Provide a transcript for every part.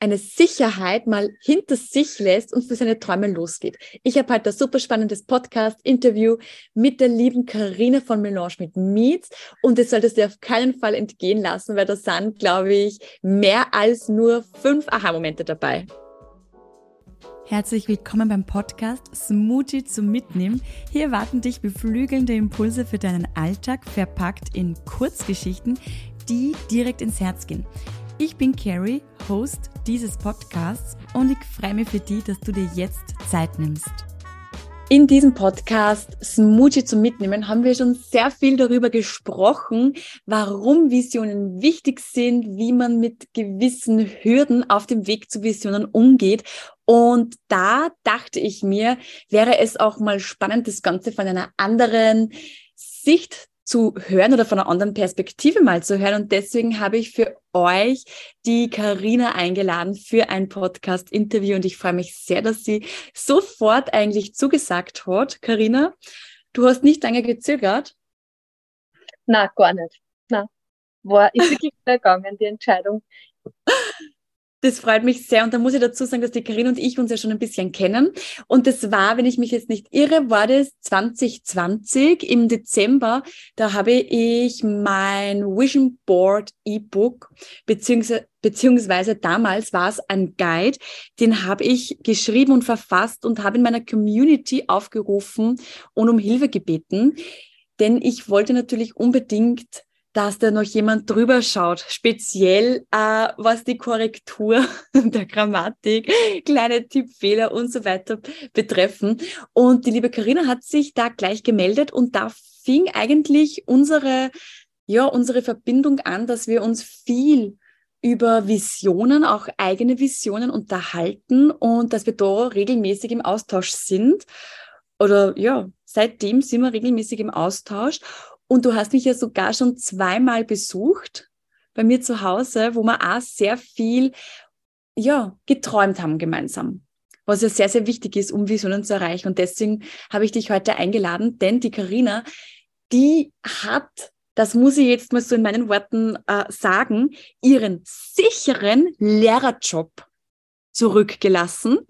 eine Sicherheit mal hinter sich lässt und für seine Träume losgeht. Ich habe heute ein super spannendes Podcast-Interview mit der lieben Karina von Melange mit Meets und das solltest du auf keinen Fall entgehen lassen, weil da sind, glaube ich, mehr als nur fünf Aha-Momente dabei. Herzlich willkommen beim Podcast Smoothie zum Mitnehmen. Hier erwarten dich beflügelnde Impulse für deinen Alltag, verpackt in Kurzgeschichten, die direkt ins Herz gehen. Ich bin Carrie, Host dieses Podcasts und ich freue mich für dich, dass du dir jetzt Zeit nimmst. In diesem Podcast Smoothie zum Mitnehmen haben wir schon sehr viel darüber gesprochen, warum Visionen wichtig sind, wie man mit gewissen Hürden auf dem Weg zu Visionen umgeht. Und da dachte ich mir, wäre es auch mal spannend, das Ganze von einer anderen Sicht zu hören oder von einer anderen Perspektive mal zu hören. Und deswegen habe ich für euch die Karina eingeladen für ein Podcast-Interview. Und ich freue mich sehr, dass sie sofort eigentlich zugesagt hat. Karina, du hast nicht lange gezögert? Na, gar nicht. Na, war ist wirklich vergangen, die Entscheidung. Das freut mich sehr. Und da muss ich dazu sagen, dass die Karin und ich uns ja schon ein bisschen kennen. Und das war, wenn ich mich jetzt nicht irre, war das 2020 im Dezember. Da habe ich mein Vision Board E-Book, beziehungsweise, beziehungsweise damals war es ein Guide, den habe ich geschrieben und verfasst und habe in meiner Community aufgerufen und um Hilfe gebeten. Denn ich wollte natürlich unbedingt dass da noch jemand drüber schaut, speziell äh, was die Korrektur der Grammatik, kleine Tippfehler und so weiter betreffen. Und die liebe Karina hat sich da gleich gemeldet und da fing eigentlich unsere, ja, unsere Verbindung an, dass wir uns viel über Visionen, auch eigene Visionen unterhalten und dass wir da regelmäßig im Austausch sind. Oder ja, seitdem sind wir regelmäßig im Austausch. Und du hast mich ja sogar schon zweimal besucht bei mir zu Hause, wo wir auch sehr viel, ja, geträumt haben gemeinsam. Was ja sehr, sehr wichtig ist, um Visionen zu erreichen. Und deswegen habe ich dich heute eingeladen, denn die Karina, die hat das muss ich jetzt mal so in meinen Worten äh, sagen, ihren sicheren Lehrerjob zurückgelassen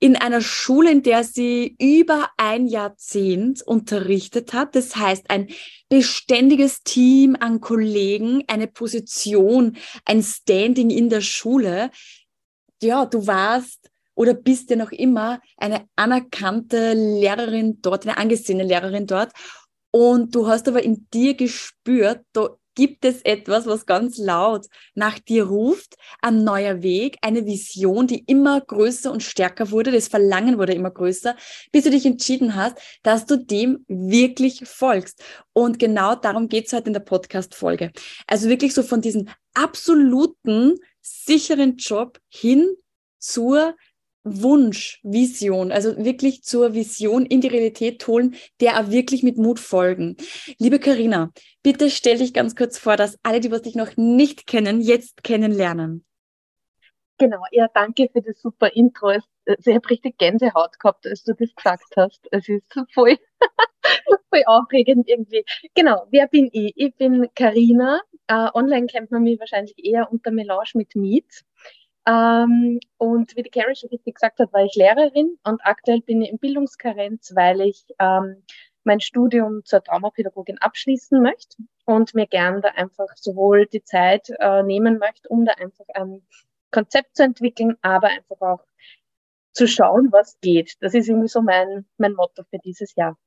in einer Schule, in der sie über ein Jahrzehnt unterrichtet hat. Das heißt, ein beständiges Team an Kollegen, eine Position, ein Standing in der Schule. Ja, du warst oder bist ja noch immer eine anerkannte Lehrerin dort, eine angesehene Lehrerin dort. Und du hast aber in dir gespürt, da gibt es etwas, was ganz laut nach dir ruft, ein neuer Weg, eine Vision, die immer größer und stärker wurde, das Verlangen wurde immer größer, bis du dich entschieden hast, dass du dem wirklich folgst. Und genau darum geht es heute in der Podcast-Folge. Also wirklich so von diesem absoluten, sicheren Job hin zur Wunsch, Vision, also wirklich zur Vision in die Realität holen, der auch wirklich mit Mut folgen. Liebe Karina, bitte stell dich ganz kurz vor, dass alle, die was dich noch nicht kennen, jetzt kennenlernen. Genau, ja, danke für das super Intro. Ich habe richtig Gänsehaut gehabt, als du das gesagt hast. Es ist voll, voll aufregend irgendwie. Genau, wer bin ich? Ich bin Karina. Uh, online kennt man mich wahrscheinlich eher unter Melange mit Meet. Ähm, und wie die Carrie schon richtig gesagt hat, war ich Lehrerin und aktuell bin ich in Bildungskarenz, weil ich ähm, mein Studium zur Traumapädagogin abschließen möchte und mir gern da einfach sowohl die Zeit äh, nehmen möchte, um da einfach ein Konzept zu entwickeln, aber einfach auch zu schauen, was geht. Das ist irgendwie so mein, mein Motto für dieses Jahr.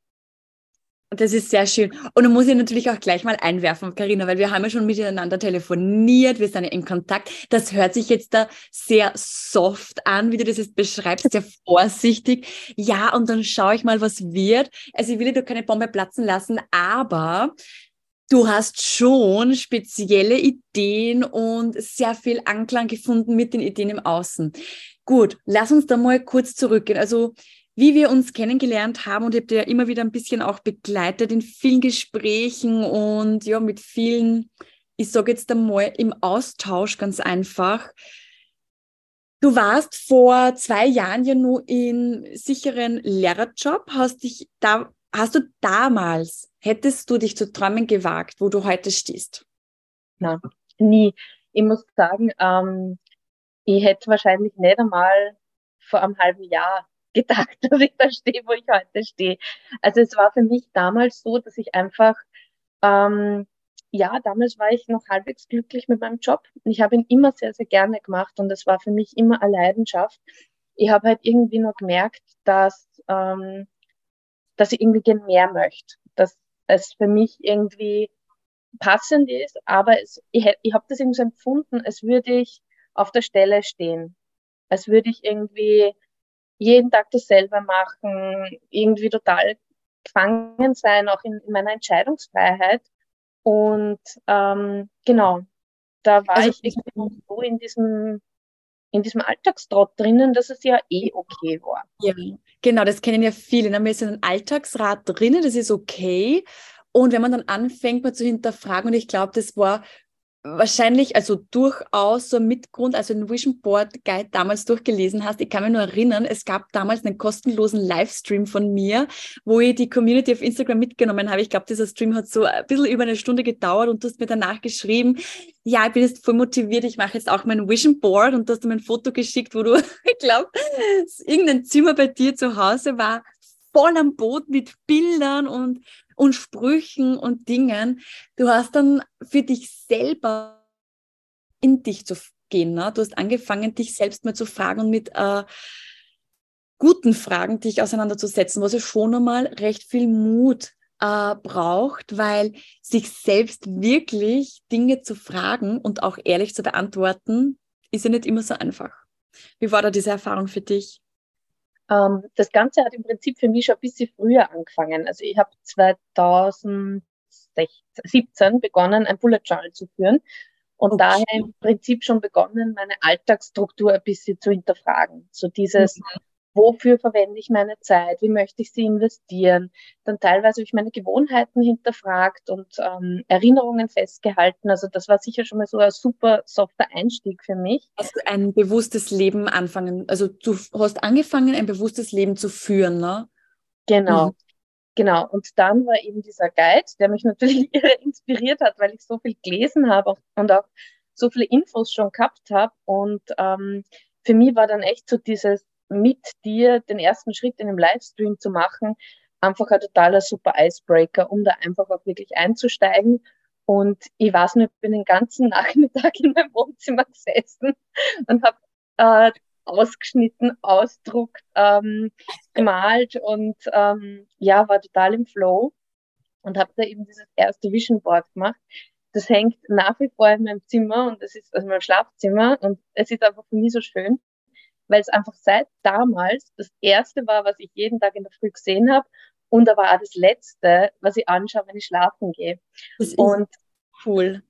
Das ist sehr schön. Und dann muss ich natürlich auch gleich mal einwerfen, Karina, weil wir haben ja schon miteinander telefoniert, wir sind ja in Kontakt. Das hört sich jetzt da sehr soft an, wie du das jetzt beschreibst, sehr vorsichtig. Ja, und dann schaue ich mal, was wird. Also ich will dir keine Bombe platzen lassen, aber du hast schon spezielle Ideen und sehr viel Anklang gefunden mit den Ideen im Außen. Gut, lass uns da mal kurz zurückgehen. Also wie wir uns kennengelernt haben und ich habe ja immer wieder ein bisschen auch begleitet in vielen Gesprächen und ja, mit vielen, ich sage jetzt einmal, im Austausch ganz einfach. Du warst vor zwei Jahren ja nur in sicheren Lehrerjob, hast dich da, hast du damals, hättest du dich zu träumen gewagt, wo du heute stehst? Nein, nie. Ich muss sagen, ähm, ich hätte wahrscheinlich nicht einmal vor einem halben Jahr gedacht, dass ich da stehe, wo ich heute stehe. Also es war für mich damals so, dass ich einfach, ähm, ja, damals war ich noch halbwegs glücklich mit meinem Job. Ich habe ihn immer sehr, sehr gerne gemacht und es war für mich immer eine Leidenschaft. Ich habe halt irgendwie noch gemerkt, dass, ähm, dass ich irgendwie gerne mehr möchte, dass es für mich irgendwie passend ist, aber es, ich, ich habe das irgendwie so empfunden, als würde ich auf der Stelle stehen, als würde ich irgendwie jeden Tag dasselbe machen, irgendwie total gefangen sein, auch in, in meiner Entscheidungsfreiheit. Und ähm, genau, da war also, ich irgendwie so in diesem in diesem Alltagstrott drinnen, dass es ja eh okay war. Ja, genau, das kennen ja viele. Ne? Wir sind ein Alltagsrad drinnen, das ist okay. Und wenn man dann anfängt, mal zu hinterfragen, und ich glaube, das war wahrscheinlich, also durchaus so ein Mitgrund, also den Vision Board Guide damals durchgelesen hast. Ich kann mich nur erinnern, es gab damals einen kostenlosen Livestream von mir, wo ich die Community auf Instagram mitgenommen habe. Ich glaube, dieser Stream hat so ein bisschen über eine Stunde gedauert und du hast mir danach geschrieben, ja, ich bin jetzt voll motiviert, ich mache jetzt auch mein Vision Board und du hast mir ein Foto geschickt, wo du, ich glaube, irgendein Zimmer bei dir zu Hause war, voll am Boot mit Bildern und und Sprüchen und Dingen. Du hast dann für dich selber in dich zu gehen. Ne? Du hast angefangen, dich selbst mal zu fragen und mit äh, guten Fragen dich auseinanderzusetzen, was ja schon einmal recht viel Mut äh, braucht, weil sich selbst wirklich Dinge zu fragen und auch ehrlich zu beantworten, ist ja nicht immer so einfach. Wie war da diese Erfahrung für dich? Ähm, das Ganze hat im Prinzip für mich schon ein bisschen früher angefangen. Also ich habe 2017 begonnen, ein Bullet Journal zu führen und okay. daher im Prinzip schon begonnen, meine Alltagsstruktur ein bisschen zu hinterfragen. So dieses, mhm wofür verwende ich meine Zeit, wie möchte ich sie investieren. Dann teilweise habe ich meine Gewohnheiten hinterfragt und ähm, Erinnerungen festgehalten. Also das war sicher schon mal so ein super softer Einstieg für mich. Also ein bewusstes Leben anfangen. Also du hast angefangen, ein bewusstes Leben zu führen, ne? Genau. Mhm. Genau. Und dann war eben dieser Guide, der mich natürlich inspiriert hat, weil ich so viel gelesen habe und auch so viele Infos schon gehabt habe. Und ähm, für mich war dann echt so dieses mit dir den ersten Schritt in einem Livestream zu machen, einfach ein totaler super Icebreaker, um da einfach auch wirklich einzusteigen. Und ich weiß nicht, ich bin den ganzen Nachmittag in meinem Wohnzimmer gesessen und habe äh, ausgeschnitten, ausdruckt, ähm, gemalt und ähm, ja, war total im Flow und habe da eben dieses erste Vision Board gemacht. Das hängt nach wie vor in meinem Zimmer und das ist also mein Schlafzimmer und es ist einfach für mich so schön, weil es einfach seit damals das erste war, was ich jeden Tag in der Früh gesehen habe und aber auch das letzte, was ich anschaue, wenn ich schlafen gehe. Das und cool.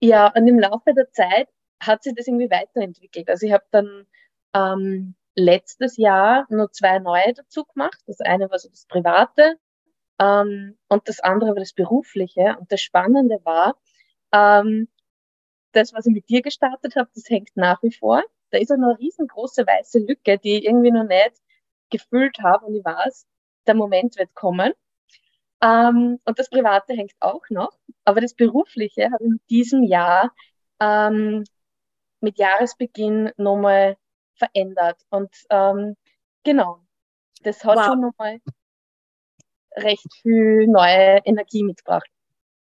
Ja, und im Laufe der Zeit hat sich das irgendwie weiterentwickelt. Also ich habe dann ähm, letztes Jahr nur zwei neue dazu gemacht. Das eine war so das Private ähm, und das andere war das Berufliche. Und das Spannende war, ähm, das, was ich mit dir gestartet habe, das hängt nach wie vor da ist eine riesengroße weiße Lücke, die ich irgendwie noch nicht gefüllt habe und ich weiß, der Moment wird kommen. Ähm, und das Private hängt auch noch, aber das Berufliche habe ich in diesem Jahr ähm, mit Jahresbeginn nochmal verändert. Und ähm, genau, das hat wow. schon nochmal recht viel neue Energie mitgebracht.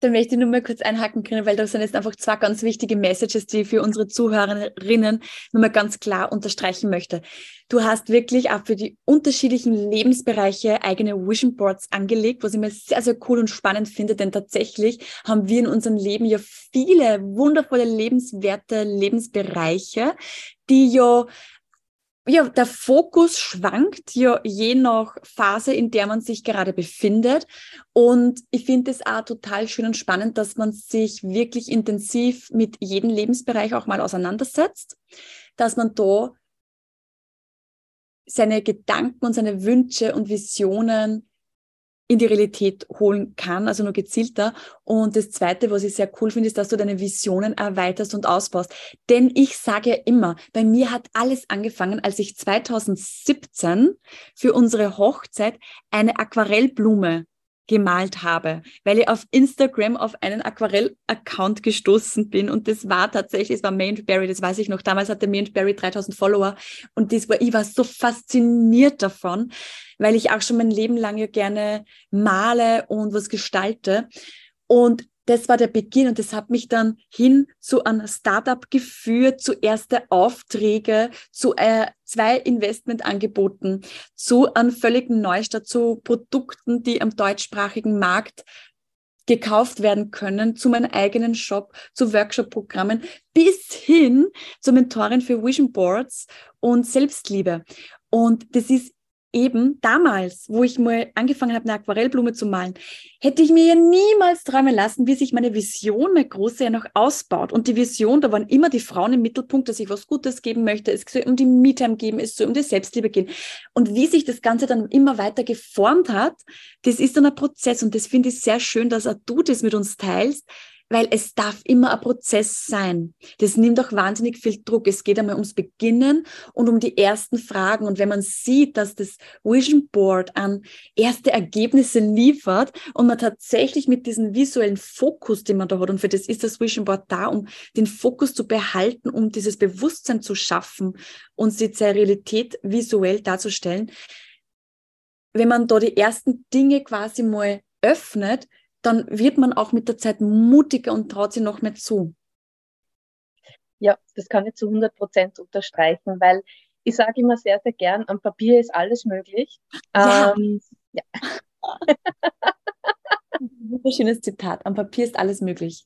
Da möchte ich nur mal kurz einhaken können, weil das sind jetzt einfach zwei ganz wichtige Messages, die ich für unsere Zuhörerinnen nur mal ganz klar unterstreichen möchte. Du hast wirklich auch für die unterschiedlichen Lebensbereiche eigene Vision Boards angelegt, was ich mir sehr, sehr cool und spannend finde, denn tatsächlich haben wir in unserem Leben ja viele wundervolle lebenswerte Lebensbereiche, die ja ja, der Fokus schwankt ja je nach Phase, in der man sich gerade befindet. Und ich finde es auch total schön und spannend, dass man sich wirklich intensiv mit jedem Lebensbereich auch mal auseinandersetzt, dass man da seine Gedanken und seine Wünsche und Visionen in die Realität holen kann, also nur gezielter. Und das Zweite, was ich sehr cool finde, ist, dass du deine Visionen erweiterst und ausbaust. Denn ich sage ja immer, bei mir hat alles angefangen, als ich 2017 für unsere Hochzeit eine Aquarellblume gemalt habe, weil ich auf Instagram auf einen Aquarell-Account gestoßen bin und das war tatsächlich, es war Mint Berry, das weiß ich noch, damals hatte Mint Berry 3000 Follower und das war, ich war so fasziniert davon, weil ich auch schon mein Leben lang ja gerne male und was gestalte. Und das war der Beginn und das hat mich dann hin zu einem Startup geführt, zu ersten Aufträge, zu äh, zwei Investmentangeboten, zu einem völligen Neustart, zu Produkten, die am deutschsprachigen Markt gekauft werden können, zu meinem eigenen Shop, zu Workshop-Programmen, bis hin zur Mentorin für Vision Boards und Selbstliebe. Und das ist eben damals, wo ich mal angefangen habe, eine Aquarellblume zu malen, hätte ich mir ja niemals träumen lassen, wie sich meine Vision, meine große ja noch ausbaut. Und die Vision, da waren immer die Frauen im Mittelpunkt, dass ich was Gutes geben möchte. Es soll um die Me-Time geben, es soll um die Selbstliebe gehen. Und wie sich das Ganze dann immer weiter geformt hat, das ist dann ein Prozess. Und das finde ich sehr schön, dass auch du das mit uns teilst, weil es darf immer ein Prozess sein. Das nimmt auch wahnsinnig viel Druck. Es geht einmal ums Beginnen und um die ersten Fragen. Und wenn man sieht, dass das Vision Board an erste Ergebnisse liefert und man tatsächlich mit diesem visuellen Fokus, den man da hat, und für das ist das Vision Board da, um den Fokus zu behalten, um dieses Bewusstsein zu schaffen und zur Realität visuell darzustellen. Wenn man da die ersten Dinge quasi mal öffnet, dann wird man auch mit der Zeit mutiger und traut sich noch mehr zu. Ja, das kann ich zu 100 Prozent unterstreichen, weil ich sage immer sehr, sehr gern, am Papier ist alles möglich. Ja. Ähm, ja. Wunderschönes Zitat. Am Papier ist alles möglich.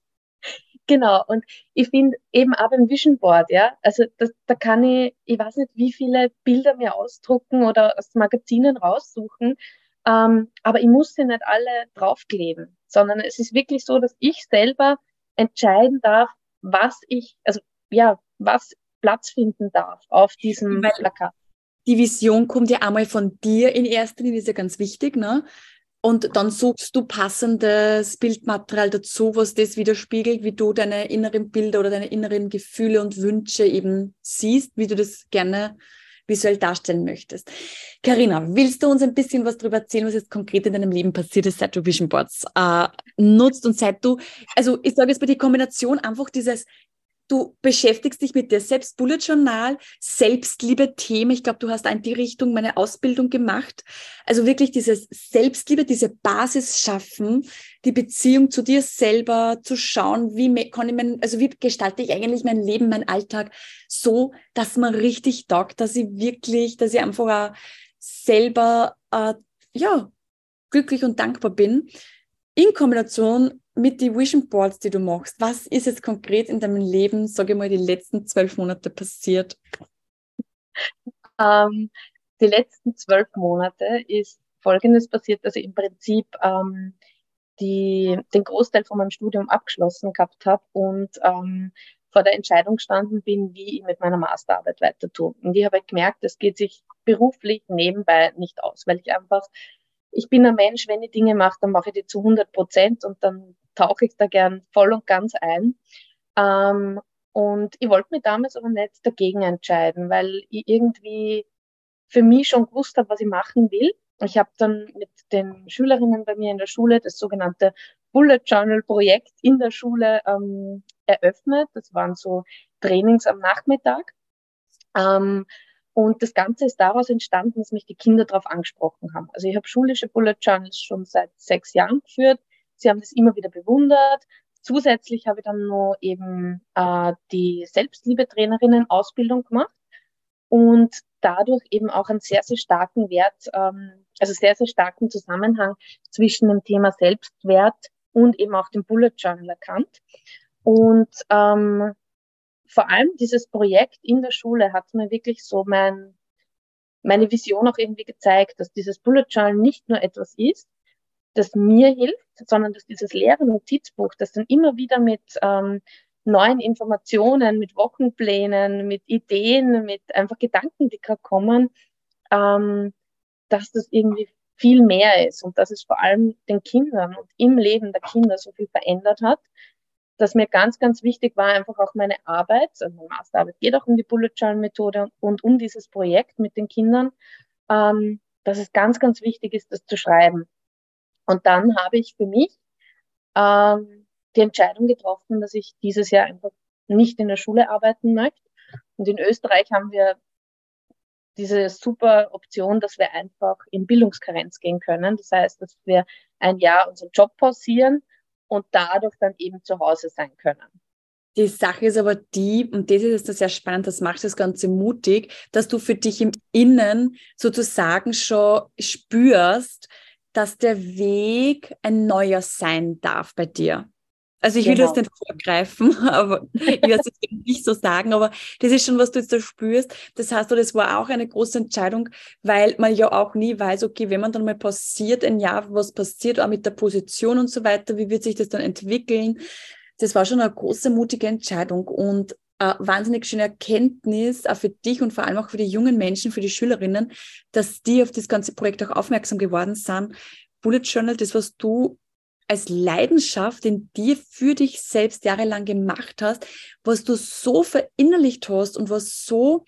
Genau, und ich finde eben auch beim Vision Board, ja, also das, da kann ich, ich weiß nicht, wie viele Bilder mir ausdrucken oder aus Magazinen raussuchen, ähm, aber ich muss sie nicht alle draufkleben sondern es ist wirklich so, dass ich selber entscheiden darf, was ich, also ja, was Platz finden darf auf diesem Weil Plakat. Die Vision kommt ja einmal von dir in erster Linie, ist ja ganz wichtig, ne? Und dann suchst du passendes Bildmaterial dazu, was das widerspiegelt, wie du deine inneren Bilder oder deine inneren Gefühle und Wünsche eben siehst, wie du das gerne visuell darstellen möchtest. Karina, willst du uns ein bisschen was darüber erzählen, was jetzt konkret in deinem Leben passiert ist, seit du Vision Boards äh, nutzt und seit du, also ich sage jetzt bei die Kombination einfach dieses du beschäftigst dich mit dir selbst, Bullet Journal, Selbstliebe-Themen. Ich glaube, du hast in die Richtung meine Ausbildung gemacht. Also wirklich dieses Selbstliebe, diese Basis schaffen, die Beziehung zu dir selber, zu schauen, wie kann ich mein, also wie gestalte ich eigentlich mein Leben, mein Alltag so, dass man richtig taugt, dass ich wirklich, dass ich einfach selber, äh, ja, glücklich und dankbar bin. In Kombination mit den Vision Boards, die du machst, was ist jetzt konkret in deinem Leben, sage ich mal, die letzten zwölf Monate passiert? Ähm, die letzten zwölf Monate ist Folgendes passiert, dass ich im Prinzip ähm, die, den Großteil von meinem Studium abgeschlossen gehabt habe und ähm, vor der Entscheidung gestanden bin, wie ich mit meiner Masterarbeit weiter tue. Und ich habe gemerkt, das geht sich beruflich nebenbei nicht aus, weil ich einfach ich bin ein Mensch, wenn ich Dinge mache, dann mache ich die zu 100 Prozent und dann tauche ich da gern voll und ganz ein. Ähm, und ich wollte mich damals aber nicht dagegen entscheiden, weil ich irgendwie für mich schon gewusst habe, was ich machen will. Ich habe dann mit den Schülerinnen bei mir in der Schule das sogenannte Bullet Journal Projekt in der Schule ähm, eröffnet. Das waren so Trainings am Nachmittag. Ähm, und das Ganze ist daraus entstanden, dass mich die Kinder darauf angesprochen haben. Also ich habe schulische Bullet Journals schon seit sechs Jahren geführt Sie haben das immer wieder bewundert. Zusätzlich habe ich dann noch eben äh, die Selbstliebe-Trainerinnen-Ausbildung gemacht und dadurch eben auch einen sehr, sehr starken Wert, ähm, also sehr, sehr starken Zusammenhang zwischen dem Thema Selbstwert und eben auch dem Bullet Journal erkannt. Und ähm, vor allem dieses Projekt in der Schule hat mir wirklich so mein, meine Vision auch irgendwie gezeigt, dass dieses Bullet Journal nicht nur etwas ist, das mir hilft, sondern dass dieses leere Notizbuch, das dann immer wieder mit ähm, neuen Informationen, mit Wochenplänen, mit Ideen, mit einfach Gedanken, die gerade kommen, ähm, dass das irgendwie viel mehr ist und dass es vor allem den Kindern und im Leben der Kinder so viel verändert hat, dass mir ganz, ganz wichtig war, einfach auch meine Arbeit, also meine Masterarbeit geht auch um die Bullet Journal Methode und, um dieses Projekt mit den Kindern, ähm, dass es ganz, ganz wichtig ist, das zu schreiben Und dann habe ich für mich ähm, die Entscheidung getroffen, dass ich dieses Jahr einfach nicht in der Schule arbeiten möchte. Und in Österreich haben wir diese super Option, dass wir einfach in Bildungskarenz gehen können. Das heißt, dass wir ein Jahr unseren Job pausieren und dadurch dann eben zu Hause sein können. Die Sache ist aber die, und das ist jetzt sehr spannend, das macht das Ganze mutig, dass du für dich im Innen sozusagen schon spürst, dass der Weg ein neuer sein darf bei dir. Also ich will genau. das nicht vorgreifen, aber ich werde es nicht so sagen, aber das ist schon, was du jetzt da spürst. Das heißt, das war auch eine große Entscheidung, weil man ja auch nie weiß, okay, wenn man dann mal passiert, ein Jahr, was passiert, auch mit der Position und so weiter, wie wird sich das dann entwickeln? Das war schon eine große, mutige Entscheidung und eine wahnsinnig schöne Erkenntnis, auch für dich und vor allem auch für die jungen Menschen, für die Schülerinnen, dass die auf das ganze Projekt auch aufmerksam geworden sind. Bullet Journal, das, was du als Leidenschaft in dir für dich selbst jahrelang gemacht hast, was du so verinnerlicht hast und was so,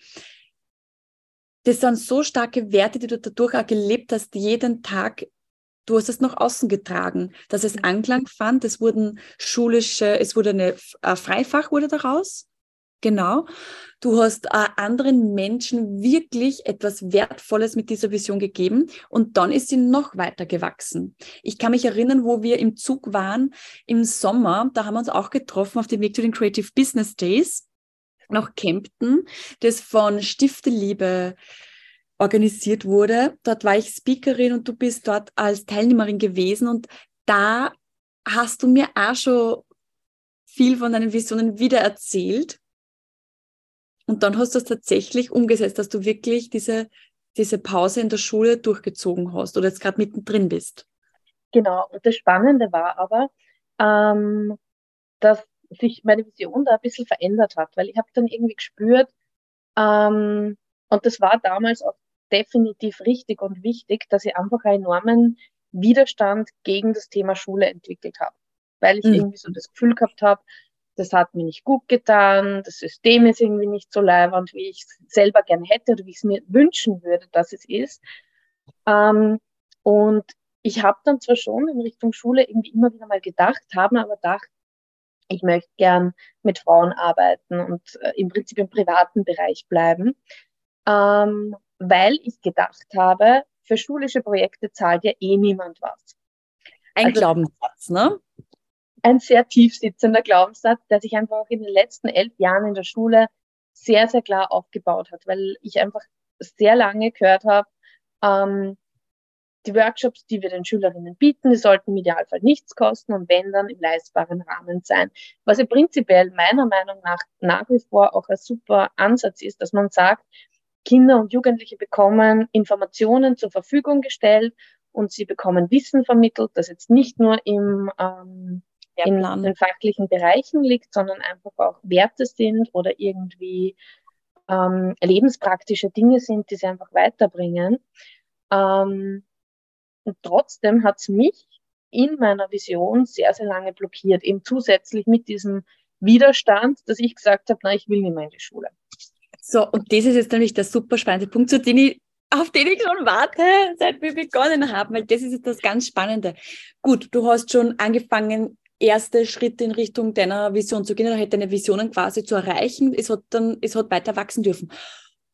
das sind so starke Werte, die du dadurch auch gelebt hast, jeden Tag. Du hast es nach außen getragen, dass es Anklang fand. Es wurden schulische, es wurde eine ein Freifach wurde daraus. Genau. Du hast äh, anderen Menschen wirklich etwas Wertvolles mit dieser Vision gegeben und dann ist sie noch weiter gewachsen. Ich kann mich erinnern, wo wir im Zug waren im Sommer, da haben wir uns auch getroffen auf dem Weg zu den Creative Business Days nach Kempten, das von Stifte Liebe organisiert wurde. Dort war ich Speakerin und du bist dort als Teilnehmerin gewesen und da hast du mir auch schon viel von deinen Visionen wieder erzählt. Und dann hast du es tatsächlich umgesetzt, dass du wirklich diese, diese Pause in der Schule durchgezogen hast oder jetzt gerade mittendrin bist. Genau, und das Spannende war aber, ähm, dass sich meine Vision da ein bisschen verändert hat, weil ich habe dann irgendwie gespürt, ähm, und das war damals auch definitiv richtig und wichtig, dass ich einfach einen enormen Widerstand gegen das Thema Schule entwickelt habe, weil ich mhm. irgendwie so das Gefühl gehabt habe, das hat mir nicht gut getan, das System ist irgendwie nicht so leibend, wie ich es selber gerne hätte oder wie ich es mir wünschen würde, dass es ist. Ähm, und ich habe dann zwar schon in Richtung Schule irgendwie immer wieder mal gedacht, habe aber gedacht, ich möchte gern mit Frauen arbeiten und äh, im Prinzip im privaten Bereich bleiben, ähm, weil ich gedacht habe, für schulische Projekte zahlt ja eh niemand was. Ein also, Glaubenssatz, ne? Ein sehr tief sitzender Glaubenssatz, der sich einfach auch in den letzten elf Jahren in der Schule sehr, sehr klar aufgebaut hat, weil ich einfach sehr lange gehört habe, ähm, die Workshops, die wir den Schülerinnen bieten, die sollten im Idealfall nichts kosten und wenn dann im leistbaren Rahmen sein. Was ja prinzipiell meiner Meinung nach nach wie vor auch ein super Ansatz ist, dass man sagt, Kinder und Jugendliche bekommen Informationen zur Verfügung gestellt und sie bekommen Wissen vermittelt, das jetzt nicht nur im ähm, in den fachlichen Bereichen liegt, sondern einfach auch Werte sind oder irgendwie ähm, lebenspraktische Dinge sind, die sie einfach weiterbringen. Ähm, und trotzdem hat es mich in meiner Vision sehr, sehr lange blockiert, eben zusätzlich mit diesem Widerstand, dass ich gesagt habe, na, ich will nicht mehr in die Schule. So, und das ist jetzt nämlich der super spannende Punkt, zu dem ich auf den ich schon warte, seit wir begonnen haben, weil das ist jetzt das ganz Spannende. Gut, du hast schon angefangen, erste Schritte in Richtung deiner Vision zu gehen oder deine Visionen quasi zu erreichen. Es hat dann, es hat weiter wachsen dürfen.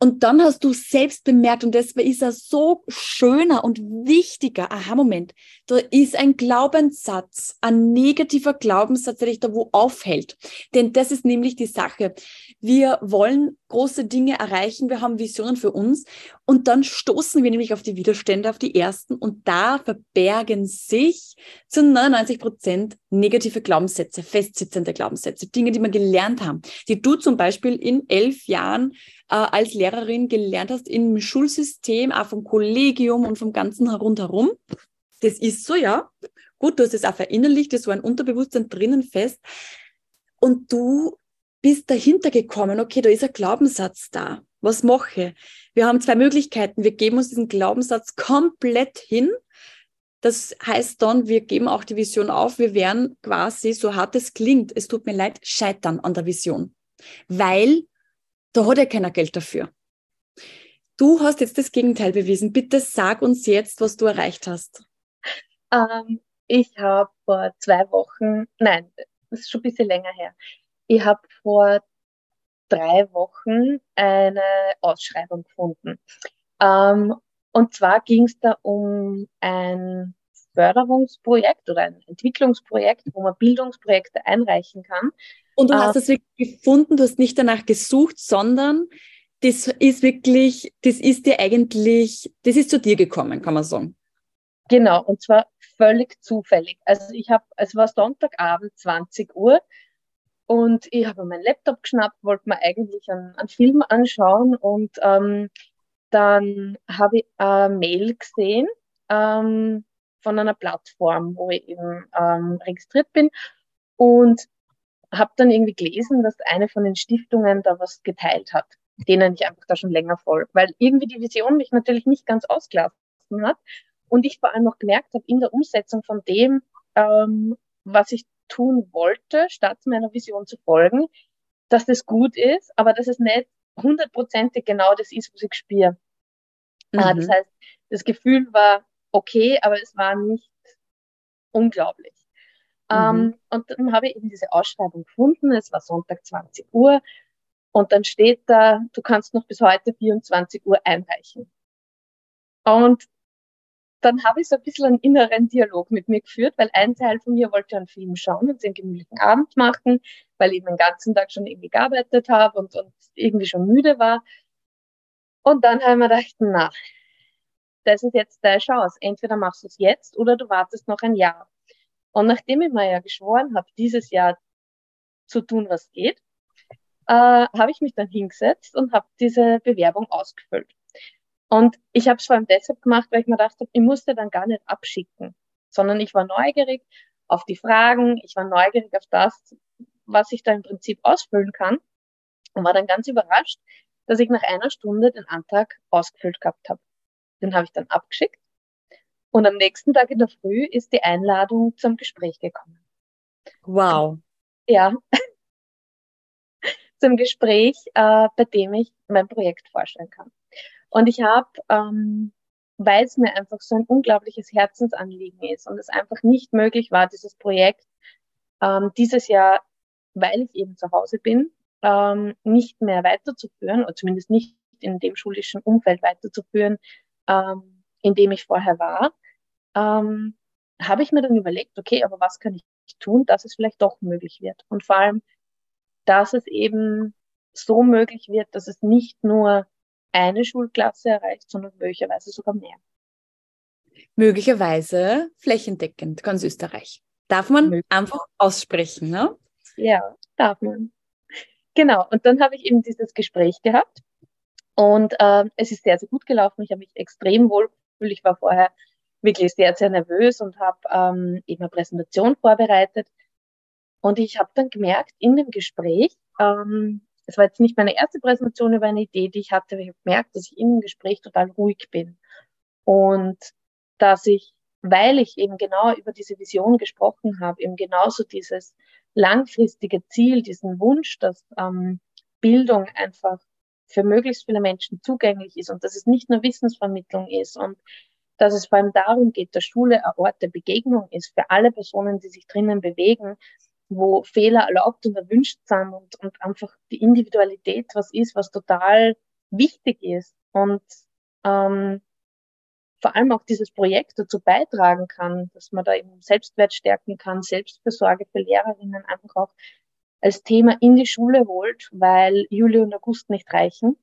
Und dann hast du selbst bemerkt, und das ist ein so schöner und wichtiger Aha-Moment. Da ist ein Glaubenssatz, ein negativer Glaubenssatz, der dich da wo aufhält. Denn das ist nämlich die Sache. Wir wollen große Dinge erreichen, wir haben Visionen für uns und dann stoßen wir nämlich auf die Widerstände, auf die ersten und da verbergen sich zu 99 Prozent negative Glaubenssätze, festsitzende Glaubenssätze, Dinge, die wir gelernt haben, die du zum Beispiel in elf Jahren äh, als Lehrerin gelernt hast im Schulsystem, auch vom Kollegium und vom ganzen rundherum. Das ist so, ja. Gut, du hast es auch verinnerlicht, das war ein Unterbewusstsein drinnen fest. Und du bist dahinter gekommen, okay, da ist ein Glaubenssatz da. Was mache ich? Wir haben zwei Möglichkeiten. Wir geben uns diesen Glaubenssatz komplett hin. Das heißt dann, wir geben auch die Vision auf. Wir werden quasi, so hart es klingt, es tut mir leid, scheitern an der Vision. Weil da hat ja keiner Geld dafür. Du hast jetzt das Gegenteil bewiesen. Bitte sag uns jetzt, was du erreicht hast. Ähm, ich habe vor zwei Wochen, nein, das ist schon ein bisschen länger her. Ich habe vor drei Wochen eine Ausschreibung gefunden. Ähm, und zwar ging es da um ein Förderungsprojekt oder ein Entwicklungsprojekt, wo man Bildungsprojekte einreichen kann. Und du hast äh, das wirklich gefunden, du hast nicht danach gesucht, sondern das ist wirklich, das ist dir eigentlich, das ist zu dir gekommen, kann man sagen. Genau, und zwar völlig zufällig. Also ich habe, es war Sonntagabend, 20 Uhr, und ich habe meinen Laptop geschnappt, wollte mir eigentlich einen, einen Film anschauen und ähm, dann habe ich eine Mail gesehen ähm, von einer Plattform, wo ich eben ähm, registriert bin und habe dann irgendwie gelesen, dass eine von den Stiftungen da was geteilt hat, denen ich einfach da schon länger folge, weil irgendwie die Vision mich natürlich nicht ganz ausgelassen hat und ich vor allem auch gemerkt habe in der Umsetzung von dem, ähm, was ich tun wollte, statt meiner Vision zu folgen, dass das gut ist, aber dass es nicht hundertprozentig genau das ist, was ich spüre. Ah, mhm. Das heißt, das Gefühl war okay, aber es war nicht unglaublich. Mhm. Ähm, und dann habe ich eben diese Ausschreibung gefunden. Es war Sonntag 20 Uhr. Und dann steht da, du kannst noch bis heute 24 Uhr einreichen. Und dann habe ich so ein bisschen einen inneren Dialog mit mir geführt, weil ein Teil von mir wollte einen Film schauen und den gemütlichen Abend machen, weil ich den ganzen Tag schon irgendwie gearbeitet habe und, und irgendwie schon müde war. Und dann habe ich mir gedacht, na, das ist jetzt deine Chance. Entweder machst du es jetzt oder du wartest noch ein Jahr. Und nachdem ich mir ja geschworen habe, dieses Jahr zu tun, was geht, äh, habe ich mich dann hingesetzt und habe diese Bewerbung ausgefüllt. Und ich habe es vor allem deshalb gemacht, weil ich mir dachte, ich musste dann gar nicht abschicken, sondern ich war neugierig auf die Fragen, ich war neugierig auf das, was ich da im Prinzip ausfüllen kann und war dann ganz überrascht, dass ich nach einer Stunde den Antrag ausgefüllt gehabt habe. Den habe ich dann abgeschickt und am nächsten Tag in der Früh ist die Einladung zum Gespräch gekommen. Wow. Ja. zum Gespräch, äh, bei dem ich mein Projekt vorstellen kann. Und ich habe, ähm, weil es mir einfach so ein unglaubliches Herzensanliegen ist und es einfach nicht möglich war, dieses Projekt ähm, dieses Jahr, weil ich eben zu Hause bin, ähm, nicht mehr weiterzuführen, oder zumindest nicht in dem schulischen Umfeld weiterzuführen, ähm, in dem ich vorher war, ähm, habe ich mir dann überlegt, okay, aber was kann ich tun, dass es vielleicht doch möglich wird? Und vor allem, dass es eben so möglich wird, dass es nicht nur eine Schulklasse erreicht, sondern möglicherweise sogar mehr. Möglicherweise flächendeckend, ganz Österreich. Darf man Möglich. einfach aussprechen, ne? Ja, darf man. Genau, und dann habe ich eben dieses Gespräch gehabt und äh, es ist sehr, sehr gut gelaufen. Ich habe mich extrem wohl gefühlt. Ich war vorher wirklich sehr, sehr nervös und habe ähm, eben eine Präsentation vorbereitet. Und ich habe dann gemerkt in dem Gespräch, ähm, es war jetzt nicht meine erste Präsentation über eine Idee, die ich hatte, aber ich habe gemerkt, dass ich im Gespräch total ruhig bin. Und dass ich, weil ich eben genau über diese Vision gesprochen habe, eben genauso dieses langfristige Ziel, diesen Wunsch, dass ähm, Bildung einfach für möglichst viele Menschen zugänglich ist und dass es nicht nur Wissensvermittlung ist und dass es vor allem darum geht, dass Schule ein Ort der Begegnung ist für alle Personen, die sich drinnen bewegen wo Fehler erlaubt und erwünscht sind und, und einfach die Individualität was ist, was total wichtig ist und ähm, vor allem auch dieses Projekt dazu beitragen kann, dass man da eben Selbstwert stärken kann, Selbstversorge für Lehrerinnen einfach auch als Thema in die Schule holt, weil Juli und August nicht reichen,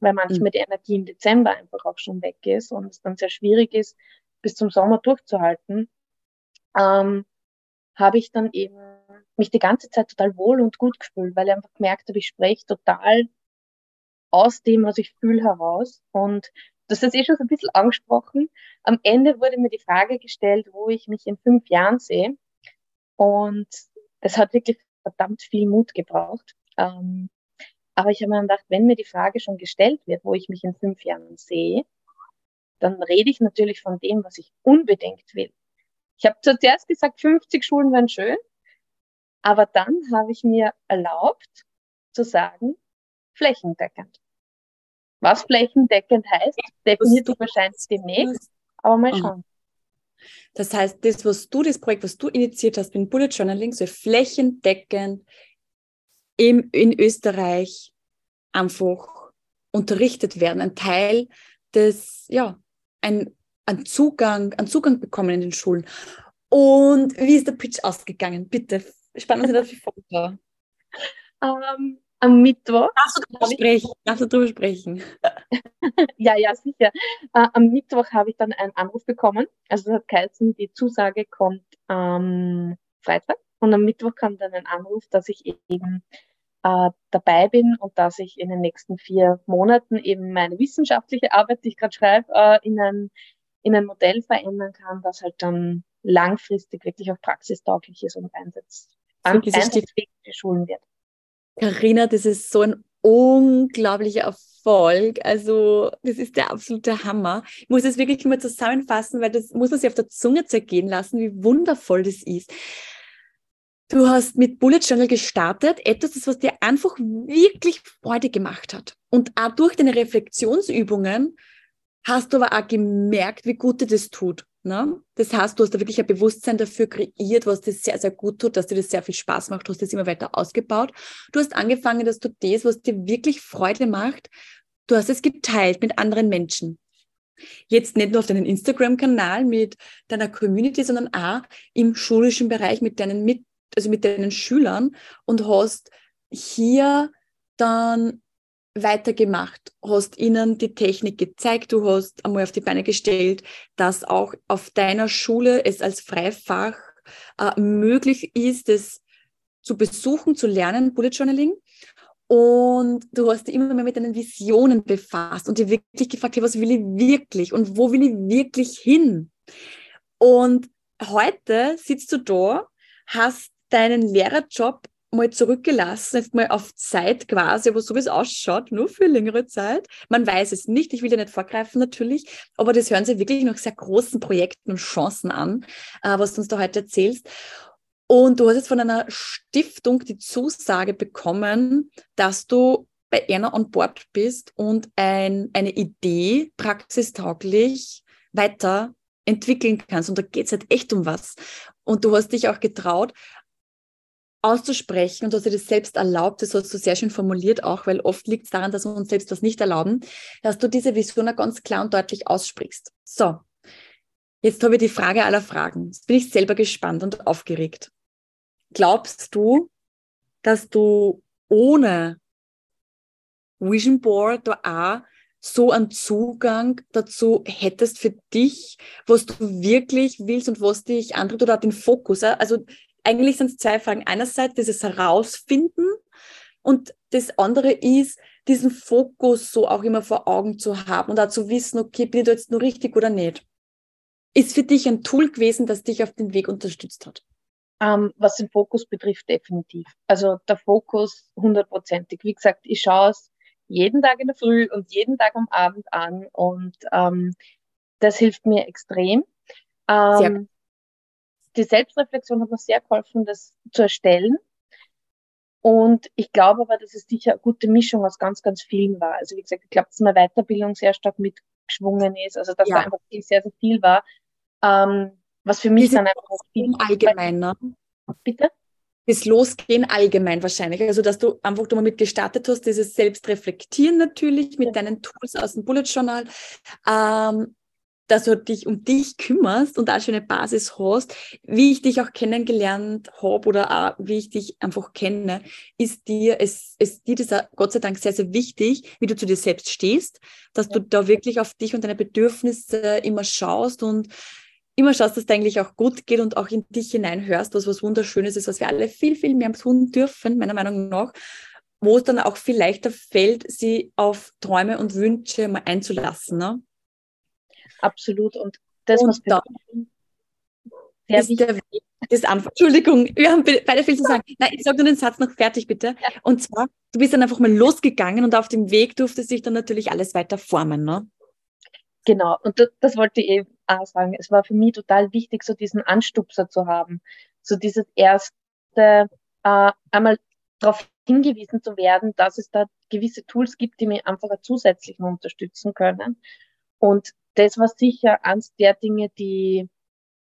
weil manchmal mhm. die Energie im Dezember einfach auch schon weg ist und es dann sehr schwierig ist, bis zum Sommer durchzuhalten, ähm, habe ich dann eben mich die ganze Zeit total wohl und gut gefühlt, weil ich einfach gemerkt habe, ich spreche total aus dem, was ich fühle, heraus. Und das ist eh schon so ein bisschen angesprochen. Am Ende wurde mir die Frage gestellt, wo ich mich in fünf Jahren sehe. Und es hat wirklich verdammt viel Mut gebraucht. Ähm, aber ich habe mir gedacht, wenn mir die Frage schon gestellt wird, wo ich mich in fünf Jahren sehe, dann rede ich natürlich von dem, was ich unbedingt will. Ich habe zuerst gesagt, 50 Schulen wären schön. Aber dann habe ich mir erlaubt zu sagen, flächendeckend. Was flächendeckend heißt, definiert du wahrscheinlich demnächst, aber mal schauen. Das heißt, das, was du, das Projekt, was du initiiert hast mit Bullet Journaling, soll flächendeckend im, in Österreich einfach unterrichtet werden. Ein Teil des, ja, ein, ein Zugang, ein Zugang bekommen in den Schulen. Und wie ist der Pitch ausgegangen? Bitte, spannen Sie das vor. Ähm, am Mittwoch. Darfst du darüber sprechen? Darfst du darüber sprechen? ja, ja, sicher. Äh, am Mittwoch habe ich dann einen Anruf bekommen. Also das hat geheißen, die Zusage kommt am Freitag. Und am Mittwoch kam dann ein Anruf, dass ich eben äh, dabei bin und dass ich in den nächsten vier Monaten eben meine wissenschaftliche Arbeit, die ich gerade schreibe, äh, in, ein, in ein Modell verändern kann, das halt dann langfristig wirklich auch praxistauglich ist und einsetzt. Einsatzfähig für Schulen wird. Carina, das ist so ein unglaublicher Erfolg. Also, das ist der absolute Hammer. Ich muss es wirklich mal zusammenfassen, weil das muss man sich auf der Zunge zergehen lassen, wie wundervoll das ist. Du hast mit Bullet Journal gestartet, etwas, was dir einfach wirklich Freude gemacht hat. Und auch durch deine Reflexionsübungen hast du aber auch gemerkt, wie gut dir das tut. Ne? Das heißt, du hast da wirklich ein Bewusstsein dafür kreiert, was dir sehr, sehr gut tut, dass dir das sehr viel Spaß macht. Du hast das immer weiter ausgebaut. Du hast angefangen, dass du das, was dir wirklich Freude macht, du hast es geteilt mit anderen Menschen. Jetzt nicht nur auf deinem Instagram-Kanal mit deiner Community, sondern auch im schulischen Bereich mit deinen mit, also mit deinen Schülern und hast hier dann weitergemacht, hast ihnen die Technik gezeigt, du hast einmal auf die Beine gestellt, dass auch auf deiner Schule es als Freifach äh, möglich ist, es zu besuchen, zu lernen, Bullet Journaling. Und du hast dich immer mehr mit deinen Visionen befasst und dir wirklich gefragt, hey, was will ich wirklich und wo will ich wirklich hin? Und heute sitzt du da, hast deinen Lehrerjob mal zurückgelassen, jetzt mal auf Zeit quasi, aber so wie es ausschaut, nur für längere Zeit. Man weiß es nicht, ich will ja nicht vorgreifen natürlich, aber das hören sich wirklich noch sehr großen Projekten und Chancen an, äh, was du uns da heute erzählst. Und du hast jetzt von einer Stiftung die Zusage bekommen, dass du bei Erna on Board bist und ein, eine Idee praxistauglich weiter entwickeln kannst. Und da geht es halt echt um was. Und du hast dich auch getraut, auszusprechen und dass du das selbst erlaubt, das hast du sehr schön formuliert auch, weil oft liegt es daran, dass wir uns selbst was nicht erlauben, dass du diese Vision ganz klar und deutlich aussprichst. So, jetzt habe ich die Frage aller Fragen. Jetzt bin ich selber gespannt und aufgeregt. Glaubst du, dass du ohne Vision Board da auch so einen Zugang dazu hättest für dich, was du wirklich willst und was dich antreibt oder den Fokus. Also eigentlich sind es zwei Fragen. Einerseits dieses Herausfinden und das andere ist, diesen Fokus so auch immer vor Augen zu haben und auch zu wissen, okay, bin ich da jetzt nur richtig oder nicht? Ist für dich ein Tool gewesen, das dich auf den Weg unterstützt hat? Ähm, was den Fokus betrifft, definitiv. Also der Fokus hundertprozentig. Wie gesagt, ich schaue es jeden Tag in der Früh und jeden Tag am Abend an und ähm, das hilft mir extrem. Ähm, die Selbstreflexion hat mir sehr geholfen, das zu erstellen. Und ich glaube aber, dass es sicher eine gute Mischung aus ganz, ganz vielen war. Also wie gesagt, ich glaube, dass meine Weiterbildung sehr stark mitgeschwungen ist, also dass ja. da einfach sehr, sehr viel war. Ähm, was für mich Diese dann einfach viel allgemein, ne? Bitte? Das Losgehen allgemein wahrscheinlich. Also, dass du einfach du mal mit gestartet hast, dieses Selbstreflektieren natürlich mit ja. deinen Tools aus dem Bullet Journal. Ähm, dass du dich um dich kümmerst und auch schon eine Basis hast, wie ich dich auch kennengelernt habe oder auch wie ich dich einfach kenne, ist dir, es, es dir ist Gott sei Dank sehr, sehr wichtig, wie du zu dir selbst stehst, dass du da wirklich auf dich und deine Bedürfnisse immer schaust und immer schaust, dass es eigentlich auch gut geht und auch in dich hineinhörst, was was Wunderschönes ist, was wir alle viel, viel mehr tun dürfen, meiner Meinung nach, wo es dann auch viel leichter fällt, sie auf Träume und Wünsche mal einzulassen. Ne? Absolut. Und das, und was da ist der Weg des Anfangs. Entschuldigung, wir haben beide viel zu sagen. Nein, ich sage nur den Satz noch fertig, bitte. Ja. Und zwar, du bist dann einfach mal losgegangen und auf dem Weg durfte sich dann natürlich alles weiter formen, ne? Genau, und das, das wollte ich eben auch sagen. Es war für mich total wichtig, so diesen Anstupser zu haben. So dieses erste, äh, einmal darauf hingewiesen zu werden, dass es da gewisse Tools gibt, die mich einfach zusätzlich unterstützen können. Und das war sicher eines der Dinge, die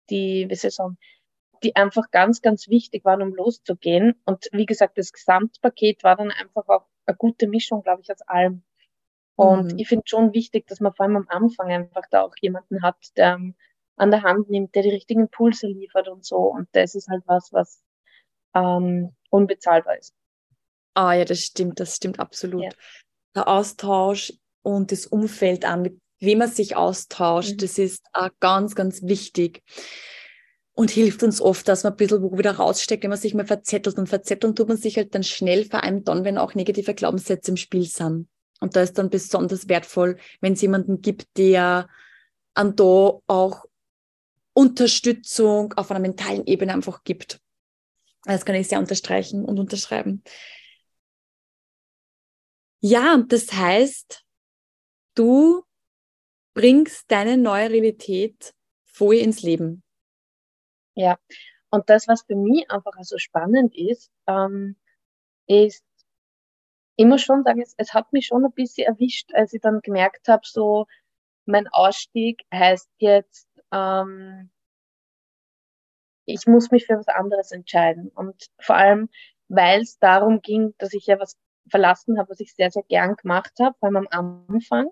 die, wie soll ich sagen, die einfach ganz, ganz wichtig waren, um loszugehen. Und wie gesagt, das Gesamtpaket war dann einfach auch eine gute Mischung, glaube ich, aus allem. Und mhm. ich finde schon wichtig, dass man vor allem am Anfang einfach da auch jemanden hat, der an der Hand nimmt, der die richtigen Impulse liefert und so. Und das ist halt was, was ähm, unbezahlbar ist. Ah ja, das stimmt, das stimmt absolut. Ja. Der Austausch und das Umfeld an, mit wem man sich austauscht, mhm. das ist auch ganz, ganz wichtig und hilft uns oft, dass man ein bisschen wo wieder raussteckt, wenn man sich mal verzettelt. Und verzetteln tut man sich halt dann schnell, vor allem dann, wenn auch negative Glaubenssätze im Spiel sind. Und da ist dann besonders wertvoll, wenn es jemanden gibt, der an da auch Unterstützung auf einer mentalen Ebene einfach gibt. Das kann ich sehr unterstreichen und unterschreiben. Ja, das heißt, du bringst deine neue Realität voll ins Leben. Ja, und das, was für mich einfach so spannend ist, ähm, ist, muss schon sagen, es, es hat mich schon ein bisschen erwischt, als ich dann gemerkt habe, so mein Ausstieg heißt jetzt, ähm, ich muss mich für was anderes entscheiden. Und vor allem, weil es darum ging, dass ich ja was verlassen habe, was ich sehr, sehr gern gemacht habe, vor allem am Anfang.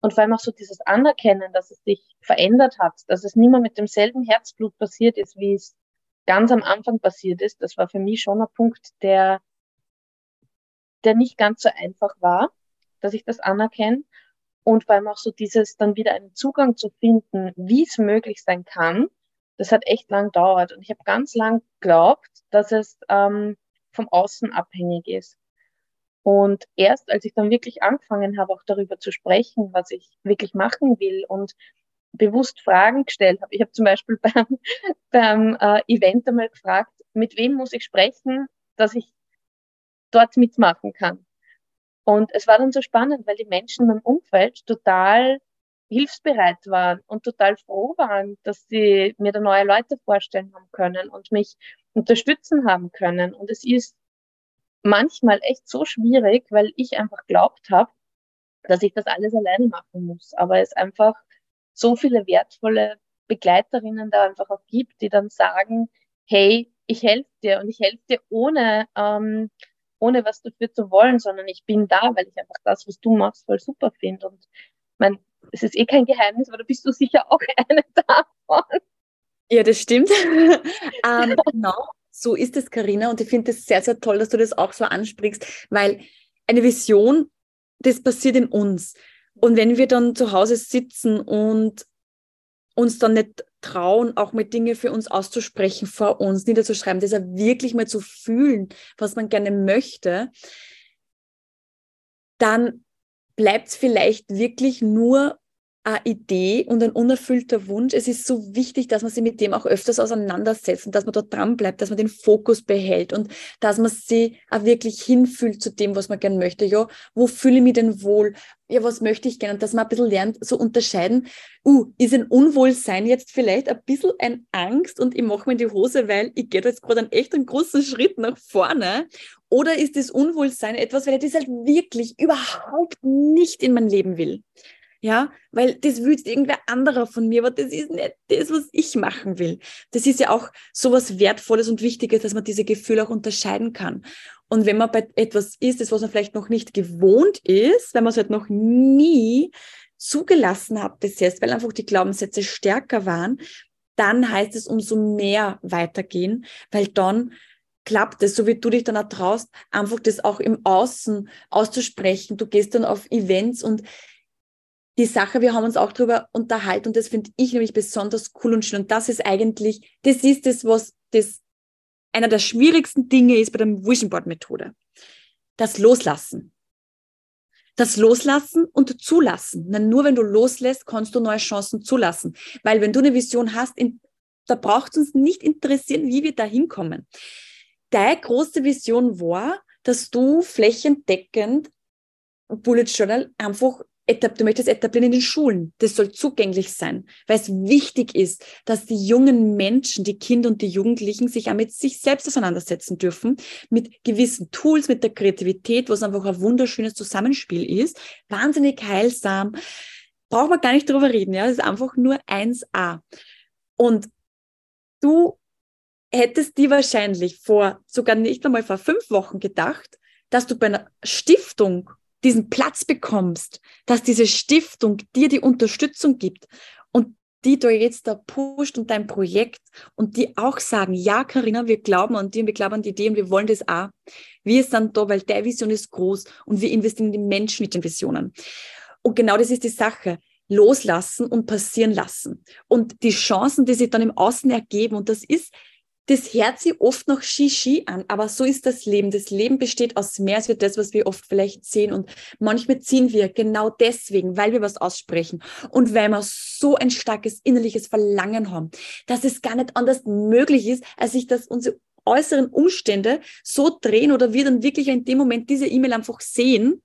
Und vor allem auch so dieses Anerkennen, dass es sich verändert hat, dass es nicht mehr mit demselben Herzblut passiert ist, wie es ganz am Anfang passiert ist. Das war für mich schon ein Punkt, der, der nicht ganz so einfach war, dass ich das anerkenne. Und vor allem auch so dieses dann wieder einen Zugang zu finden, wie es möglich sein kann, das hat echt lang gedauert. Und ich habe ganz lang geglaubt, dass es ähm, vom Außen abhängig ist. Und erst als ich dann wirklich angefangen habe, auch darüber zu sprechen, was ich wirklich machen will und bewusst Fragen gestellt habe. Ich habe zum Beispiel beim, beim äh, Event einmal gefragt, mit wem muss ich sprechen, dass ich dort mitmachen kann. Und es war dann so spannend, weil die Menschen in meinem Umfeld total hilfsbereit waren und total froh waren, dass sie mir da neue Leute vorstellen haben können und mich unterstützen haben können. Und es ist manchmal echt so schwierig, weil ich einfach glaubt habe, dass ich das alles alleine machen muss. Aber es einfach so viele wertvolle Begleiterinnen da einfach auch gibt, die dann sagen, hey, ich helfe dir und ich helfe dir ohne, ähm, ohne was dafür zu wollen, sondern ich bin da, weil ich einfach das, was du machst, voll super finde. Und mein, es ist eh kein Geheimnis, aber da bist du sicher auch eine davon. Ja, das stimmt. ähm, genau so ist es, Karina. Und ich finde es sehr, sehr toll, dass du das auch so ansprichst, weil eine Vision, das passiert in uns. Und wenn wir dann zu Hause sitzen und uns dann nicht trauen, auch mal Dinge für uns auszusprechen, vor uns niederzuschreiben, das ja wirklich mal zu fühlen, was man gerne möchte, dann bleibt es vielleicht wirklich nur eine Idee und ein unerfüllter Wunsch. Es ist so wichtig, dass man sich mit dem auch öfters auseinandersetzt und dass man dort dran bleibt, dass man den Fokus behält und dass man sich auch wirklich hinfühlt zu dem, was man gern möchte. Ja, wo fühle ich mich denn wohl? Ja, was möchte ich gerne? Und dass man ein bisschen lernt, so unterscheiden. Uh, ist ein Unwohlsein jetzt vielleicht ein bisschen ein Angst und ich mache mir in die Hose, weil ich gehe jetzt gerade einen echt einen großen Schritt nach vorne? Oder ist das Unwohlsein etwas, weil ich das halt wirklich überhaupt nicht in mein Leben will? Ja, weil das will irgendwer anderer von mir, aber das ist nicht das, was ich machen will. Das ist ja auch so was Wertvolles und Wichtiges, dass man diese Gefühle auch unterscheiden kann. Und wenn man bei etwas ist, das was man vielleicht noch nicht gewohnt ist, wenn man es halt noch nie zugelassen hat bis jetzt, weil einfach die Glaubenssätze stärker waren, dann heißt es umso mehr weitergehen, weil dann klappt es, so wie du dich dann auch traust, einfach das auch im Außen auszusprechen. Du gehst dann auf Events und die Sache, wir haben uns auch darüber unterhalten und das finde ich nämlich besonders cool und schön. Und das ist eigentlich, das ist das, was das einer der schwierigsten Dinge ist bei der Vision Board Methode. Das Loslassen. Das Loslassen und Zulassen. Denn nur wenn du loslässt, kannst du neue Chancen zulassen. Weil wenn du eine Vision hast, in, da braucht es uns nicht interessieren, wie wir da hinkommen. Deine große Vision war, dass du flächendeckend Bullet Journal einfach du möchtest etablieren in den Schulen. Das soll zugänglich sein, weil es wichtig ist, dass die jungen Menschen, die Kinder und die Jugendlichen sich auch mit sich selbst auseinandersetzen dürfen, mit gewissen Tools, mit der Kreativität, was einfach ein wunderschönes Zusammenspiel ist, wahnsinnig heilsam. Braucht man gar nicht drüber reden, ja, das ist einfach nur 1a. Und du hättest dir wahrscheinlich vor sogar nicht einmal vor fünf Wochen gedacht, dass du bei einer Stiftung diesen Platz bekommst, dass diese Stiftung dir die Unterstützung gibt und die du jetzt da pusht und dein Projekt und die auch sagen, ja, Karina, wir glauben an die und wir glauben an die Idee und wir wollen das auch. Wir sind da, weil der Vision ist groß und wir investieren in die Menschen mit den Visionen. Und genau das ist die Sache. Loslassen und passieren lassen. Und die Chancen, die sich dann im Außen ergeben, und das ist das hört sich oft noch Shishi an, aber so ist das Leben. Das Leben besteht aus mehr als das, was wir oft vielleicht sehen. Und manchmal ziehen wir genau deswegen, weil wir was aussprechen und weil wir so ein starkes innerliches Verlangen haben, dass es gar nicht anders möglich ist, als sich das unsere äußeren Umstände so drehen oder wir dann wirklich in dem Moment diese E-Mail einfach sehen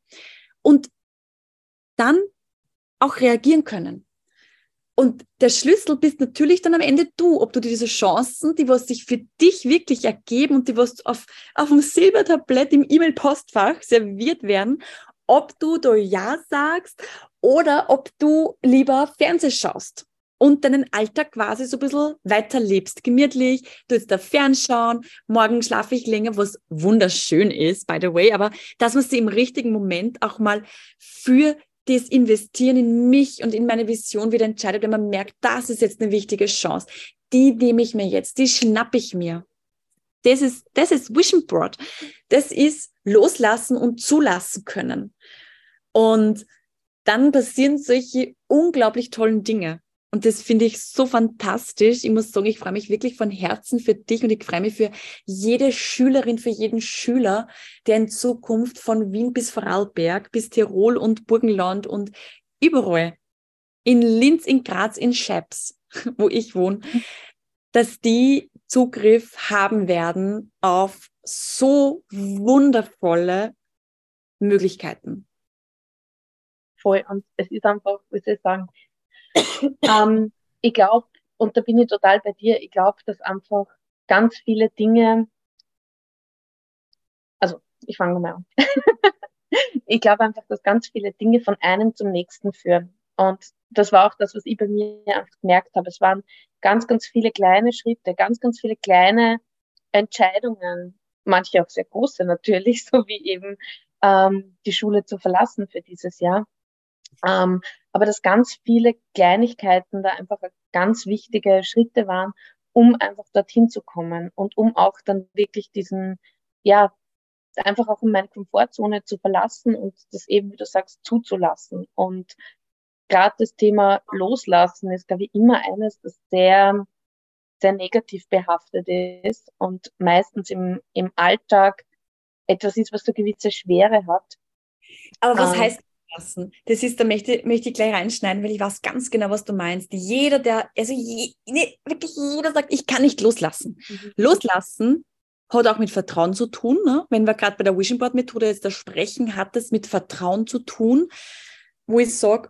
und dann auch reagieren können. Und der Schlüssel bist natürlich dann am Ende du, ob du diese Chancen, die was sich für dich wirklich ergeben und die was auf, auf dem Silbertablett im E-Mail-Postfach serviert werden, ob du da Ja sagst oder ob du lieber Fernseh schaust und deinen Alltag quasi so ein bisschen weiterlebst. Gemütlich, du jetzt da fernschauen, morgen schlafe ich länger, was wunderschön ist, by the way, aber dass man sie im richtigen Moment auch mal für das Investieren in mich und in meine Vision wieder entscheidet, wenn man merkt, das ist jetzt eine wichtige Chance. Die nehme ich mir jetzt, die schnappe ich mir. Das ist, das ist Vision Board. Das ist loslassen und zulassen können. Und dann passieren solche unglaublich tollen Dinge. Und das finde ich so fantastisch. Ich muss sagen, ich freue mich wirklich von Herzen für dich und ich freue mich für jede Schülerin, für jeden Schüler, der in Zukunft von Wien bis Vorarlberg, bis Tirol und Burgenland und überall, in Linz, in Graz, in Scheps, wo ich wohne, dass die Zugriff haben werden auf so wundervolle Möglichkeiten. Voll. Und es ist einfach, wie soll ich sagen, ähm, ich glaube, und da bin ich total bei dir, ich glaube, dass einfach ganz viele Dinge, also ich fange mal an. ich glaube einfach, dass ganz viele Dinge von einem zum nächsten führen. Und das war auch das, was ich bei mir einfach gemerkt habe. Es waren ganz, ganz viele kleine Schritte, ganz, ganz viele kleine Entscheidungen, manche auch sehr große natürlich, so wie eben ähm, die Schule zu verlassen für dieses Jahr. Ähm, aber dass ganz viele Kleinigkeiten da einfach ganz wichtige Schritte waren, um einfach dorthin zu kommen und um auch dann wirklich diesen, ja, einfach auch in meine Komfortzone zu verlassen und das eben, wie du sagst, zuzulassen. Und gerade das Thema Loslassen ist, glaube ich, immer eines, das sehr, sehr negativ behaftet ist und meistens im, im Alltag etwas ist, was so gewisse Schwere hat. Aber was ähm, heißt lassen. Das ist, da möchte, möchte ich gleich reinschneiden, weil ich weiß ganz genau, was du meinst. Jeder, der, also je, nee, wirklich jeder sagt, ich kann nicht loslassen. Mhm. Loslassen hat auch mit Vertrauen zu tun. Ne? Wenn wir gerade bei der Vision Board Methode jetzt das Sprechen, hat es mit Vertrauen zu tun, wo ich sage,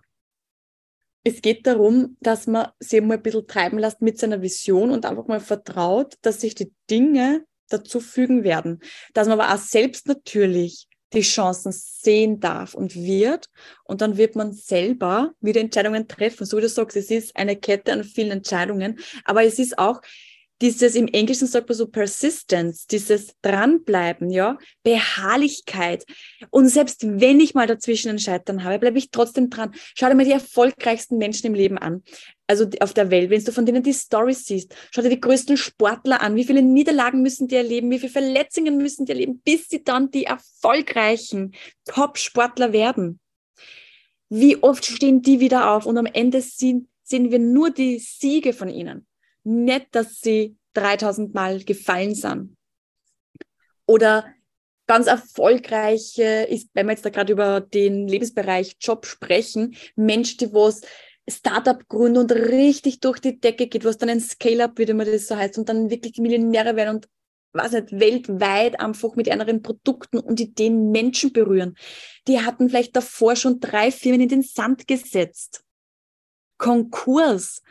es geht darum, dass man sich mal ein bisschen treiben lässt mit seiner Vision und einfach mal vertraut, dass sich die Dinge dazu fügen werden. Dass man aber auch selbst natürlich die Chancen sehen darf und wird. Und dann wird man selber wieder Entscheidungen treffen. So wie du sagst, es ist eine Kette an vielen Entscheidungen, aber es ist auch dieses, im Englischen sagt man so Persistence, dieses Dranbleiben, ja, Beharrlichkeit. Und selbst wenn ich mal dazwischen ein Scheitern habe, bleibe ich trotzdem dran. Schau dir mal die erfolgreichsten Menschen im Leben an. Also auf der Welt, wenn du von denen die Stories siehst, schau dir die größten Sportler an, wie viele Niederlagen müssen die erleben, wie viele Verletzungen müssen die erleben, bis sie dann die erfolgreichen Top-Sportler werden. Wie oft stehen die wieder auf und am Ende sehen, sehen wir nur die Siege von ihnen nicht, dass sie 3000 Mal gefallen sind. Oder ganz erfolgreiche ist, wenn wir jetzt da gerade über den Lebensbereich Job sprechen, Mensch, die was Startup gründen und richtig durch die Decke geht, was dann ein Scale-up, wie immer das so heißt, und dann wirklich Millionäre werden und was nicht, weltweit einfach mit anderen Produkten und Ideen Menschen berühren. Die hatten vielleicht davor schon drei Firmen in den Sand gesetzt. Konkurs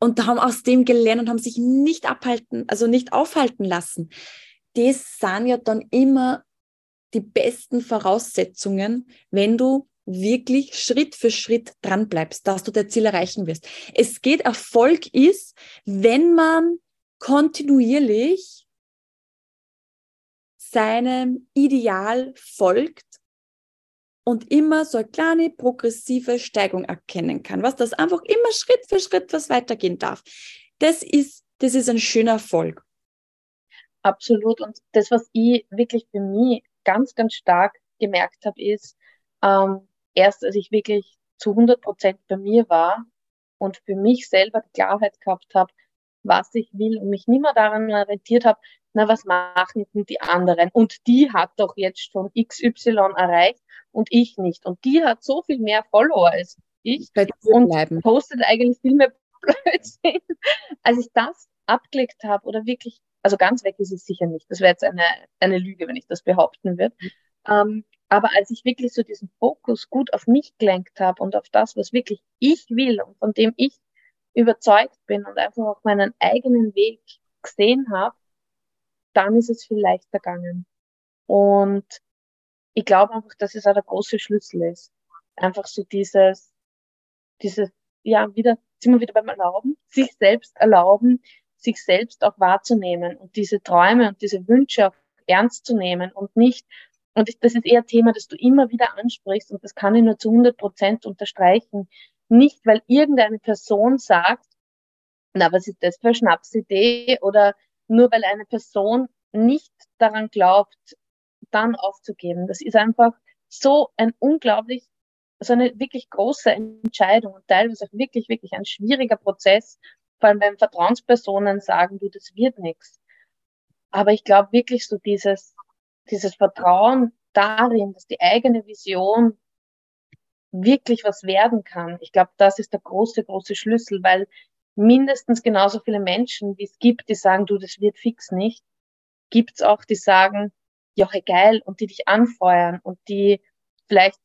und haben aus dem gelernt und haben sich nicht abhalten, also nicht aufhalten lassen. Das sind ja dann immer die besten Voraussetzungen, wenn du wirklich Schritt für Schritt dran bleibst, dass du dein Ziel erreichen wirst. Es geht, Erfolg ist, wenn man kontinuierlich seinem Ideal folgt und immer so eine kleine progressive Steigung erkennen kann, was das einfach immer Schritt für Schritt was weitergehen darf. Das ist, das ist ein schöner Erfolg. Absolut. Und das, was ich wirklich für mich ganz, ganz stark gemerkt habe, ist, ähm, erst als ich wirklich zu 100 Prozent bei mir war und für mich selber die Klarheit gehabt habe, was ich will und mich nicht mehr daran orientiert habe, na, was machen denn die anderen? Und die hat doch jetzt schon XY erreicht und ich nicht. Und die hat so viel mehr Follower als ich und bleiben. postet eigentlich viel mehr Blödsinn. Als ich das abgelegt habe oder wirklich, also ganz weg ist es sicher nicht. Das wäre jetzt eine, eine Lüge, wenn ich das behaupten würde. Ähm, aber als ich wirklich so diesen Fokus gut auf mich gelenkt habe und auf das, was wirklich ich will und von dem ich überzeugt bin und einfach auch meinen eigenen Weg gesehen habe, dann ist es viel leichter gegangen. Und ich glaube einfach, dass es auch der große Schlüssel ist. Einfach so dieses, dieses, ja, wieder, sind wir wieder beim Erlauben, sich selbst erlauben, sich selbst auch wahrzunehmen und diese Träume und diese Wünsche auch ernst zu nehmen und nicht, und das ist eher ein Thema, das du immer wieder ansprichst und das kann ich nur zu 100 Prozent unterstreichen, nicht weil irgendeine Person sagt, na, was ist das für Schnapsidee oder nur weil eine Person nicht daran glaubt, dann aufzugeben. Das ist einfach so ein unglaublich, so eine wirklich große Entscheidung und teilweise auch wirklich, wirklich ein schwieriger Prozess, vor allem wenn Vertrauenspersonen sagen, du, das wird nichts. Aber ich glaube wirklich so dieses, dieses Vertrauen darin, dass die eigene Vision wirklich was werden kann. Ich glaube, das ist der große, große Schlüssel, weil mindestens genauso viele Menschen, wie es gibt, die sagen, du, das wird fix nicht, gibt's auch, die sagen, ja, geil, und die dich anfeuern und die vielleicht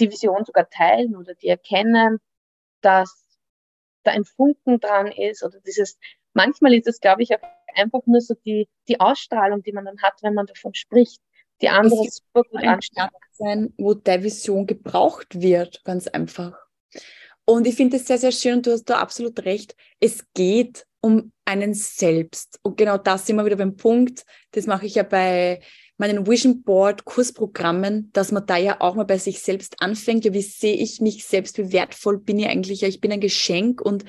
die Vision sogar teilen oder die erkennen, dass da ein Funken dran ist oder dieses, manchmal ist es, glaube ich, einfach nur so die, die Ausstrahlung, die man dann hat, wenn man davon spricht, die andere super gut anstrahlen. sein, wo der Vision gebraucht wird, ganz einfach. Und ich finde es sehr, sehr schön und du hast da absolut recht. Es geht um einen selbst. Und genau das sind wir wieder beim Punkt. Das mache ich ja bei meinen Vision Board Kursprogrammen, dass man da ja auch mal bei sich selbst anfängt. Ja, wie sehe ich mich selbst? Wie wertvoll bin ich eigentlich? Ja, ich bin ein Geschenk und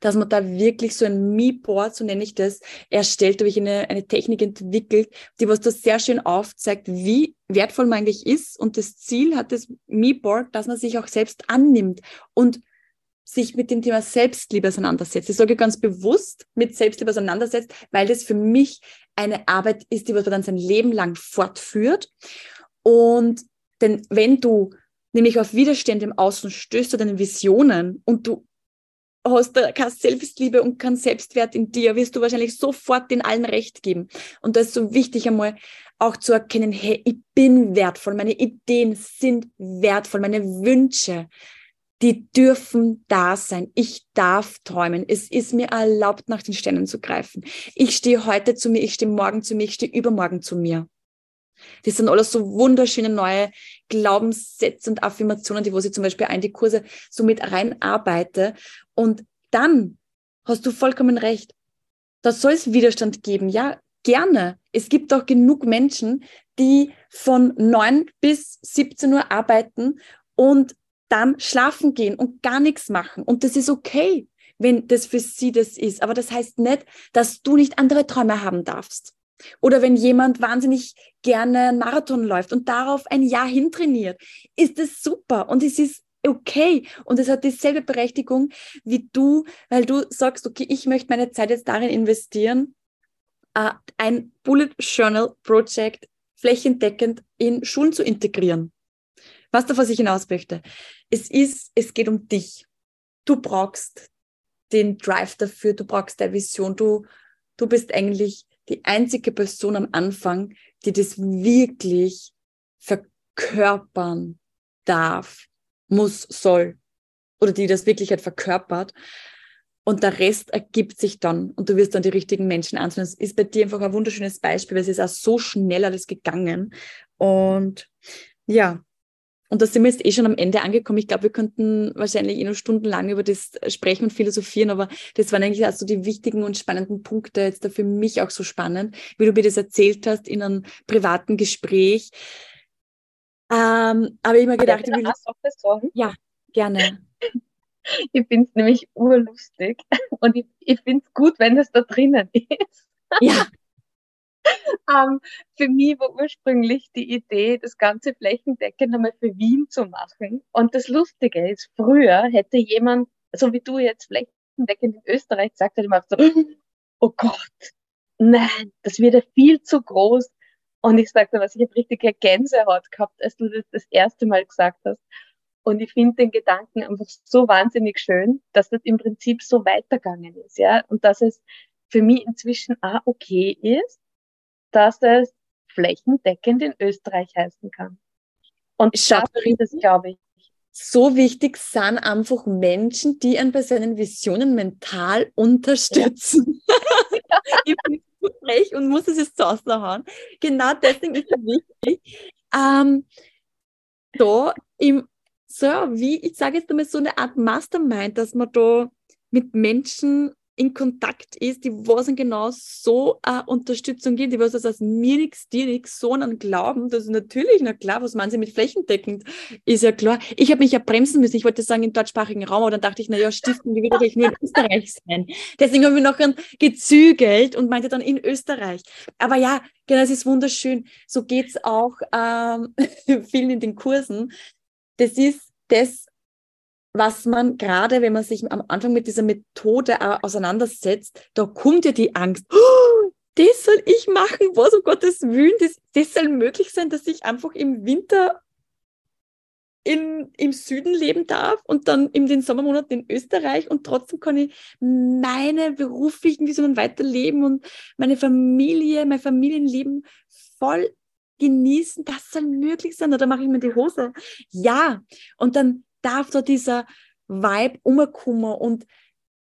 dass man da wirklich so ein Me-Board, so nenne ich das, erstellt, habe ich eine, eine Technik entwickelt, die was da sehr schön aufzeigt, wie wertvoll man eigentlich ist. Und das Ziel hat das Me-Board, dass man sich auch selbst annimmt und sich mit dem Thema Selbstliebe auseinandersetzt. Ich sage ganz bewusst mit Selbstliebe auseinandersetzt, weil das für mich eine Arbeit ist, die man dann sein Leben lang fortführt. Und denn wenn du nämlich auf Widerstände im Außen stößt oder deine Visionen und du hast keine Selbstliebe und keinen Selbstwert in dir, wirst du wahrscheinlich sofort den allen Recht geben. Und da ist so wichtig einmal auch zu erkennen, hey, ich bin wertvoll, meine Ideen sind wertvoll, meine Wünsche, die dürfen da sein. Ich darf träumen. Es ist mir erlaubt, nach den Sternen zu greifen. Ich stehe heute zu mir, ich stehe morgen zu mir, ich stehe übermorgen zu mir. Das sind alles so wunderschöne neue Glaubenssätze und Affirmationen, die wo ich zum Beispiel ein die Kurse so mit reinarbeite. Und dann hast du vollkommen recht. Da soll es Widerstand geben. Ja, gerne. Es gibt auch genug Menschen, die von neun bis 17 Uhr arbeiten und dann schlafen gehen und gar nichts machen. Und das ist okay, wenn das für sie das ist. Aber das heißt nicht, dass du nicht andere Träume haben darfst. Oder wenn jemand wahnsinnig gerne einen Marathon läuft und darauf ein Jahr hintrainiert, ist es super und es ist okay und es hat dieselbe Berechtigung wie du, weil du sagst, okay, ich möchte meine Zeit jetzt darin investieren, äh, ein Bullet Journal Project flächendeckend in Schulen zu integrieren. Was du, was ich hinaus möchte? Es ist, es geht um dich. Du brauchst den Drive dafür, du brauchst der Vision, du, du bist eigentlich die einzige Person am Anfang, die das wirklich verkörpern darf, muss, soll oder die das wirklich halt verkörpert. Und der Rest ergibt sich dann und du wirst dann die richtigen Menschen anziehen. Das ist bei dir einfach ein wunderschönes Beispiel, weil es ist auch so schnell alles gegangen. Und ja, und da sind wir jetzt eh schon am Ende angekommen. Ich glaube, wir könnten wahrscheinlich eh noch stundenlang über das sprechen und philosophieren, aber das waren eigentlich also die wichtigen und spannenden Punkte jetzt da für mich auch so spannend, wie du mir das erzählt hast in einem privaten Gespräch. Ähm, aber ich mir gedacht, ich will auch sagen? Ja, gerne. Ich finde es nämlich urlustig und ich, ich finde es gut, wenn es da drinnen ist. Ja. ähm, für mich war ursprünglich die Idee, das ganze flächendeckend einmal für Wien zu machen. Und das Lustige ist, früher hätte jemand, so wie du jetzt flächendeckend in Österreich gesagt, hätte man so, oh Gott, nein, das wird ja viel zu groß. Und ich sagte was, ich habe richtige Gänsehaut gehabt, als du das das erste Mal gesagt hast. Und ich finde den Gedanken einfach so wahnsinnig schön, dass das im Prinzip so weitergegangen ist, ja. Und dass es für mich inzwischen auch okay ist, dass es flächendeckend in Österreich heißen kann. Und dafür ist es, glaube ich. So wichtig sind einfach Menschen, die einen bei seinen Visionen mental unterstützen. Ja. ich bin so frech und muss es jetzt raushauen. Genau deswegen ist es wichtig, ähm, da im, so wie, ich sage jetzt einmal so eine Art Mastermind, dass man da mit Menschen in Kontakt ist, die was genau so eine Unterstützung gibt, die was das aus mir nichts, dir nichts, so einen Glauben, das ist natürlich, na klar, was meinen sie mit flächendeckend, ist ja klar. Ich habe mich ja bremsen müssen, ich wollte sagen im deutschsprachigen Raum, aber dann dachte ich, na ja, stiften, wie wird ich nur in Österreich sein? Deswegen habe ich noch gezügelt und meinte dann in Österreich. Aber ja, genau, es ist wunderschön. So geht's auch ähm, vielen in den Kursen. Das ist das, was man gerade, wenn man sich am Anfang mit dieser Methode auseinandersetzt, da kommt ja die Angst. Oh, das soll ich machen, was um Gottes Willen, das, das soll möglich sein, dass ich einfach im Winter in, im Süden leben darf und dann in den Sommermonaten in Österreich und trotzdem kann ich meine beruflichen Visionen weiterleben und meine Familie, mein Familienleben voll genießen. Das soll möglich sein. Oder mache ich mir die Hose? Ja. Und dann darf da dieser Vibe umkommen und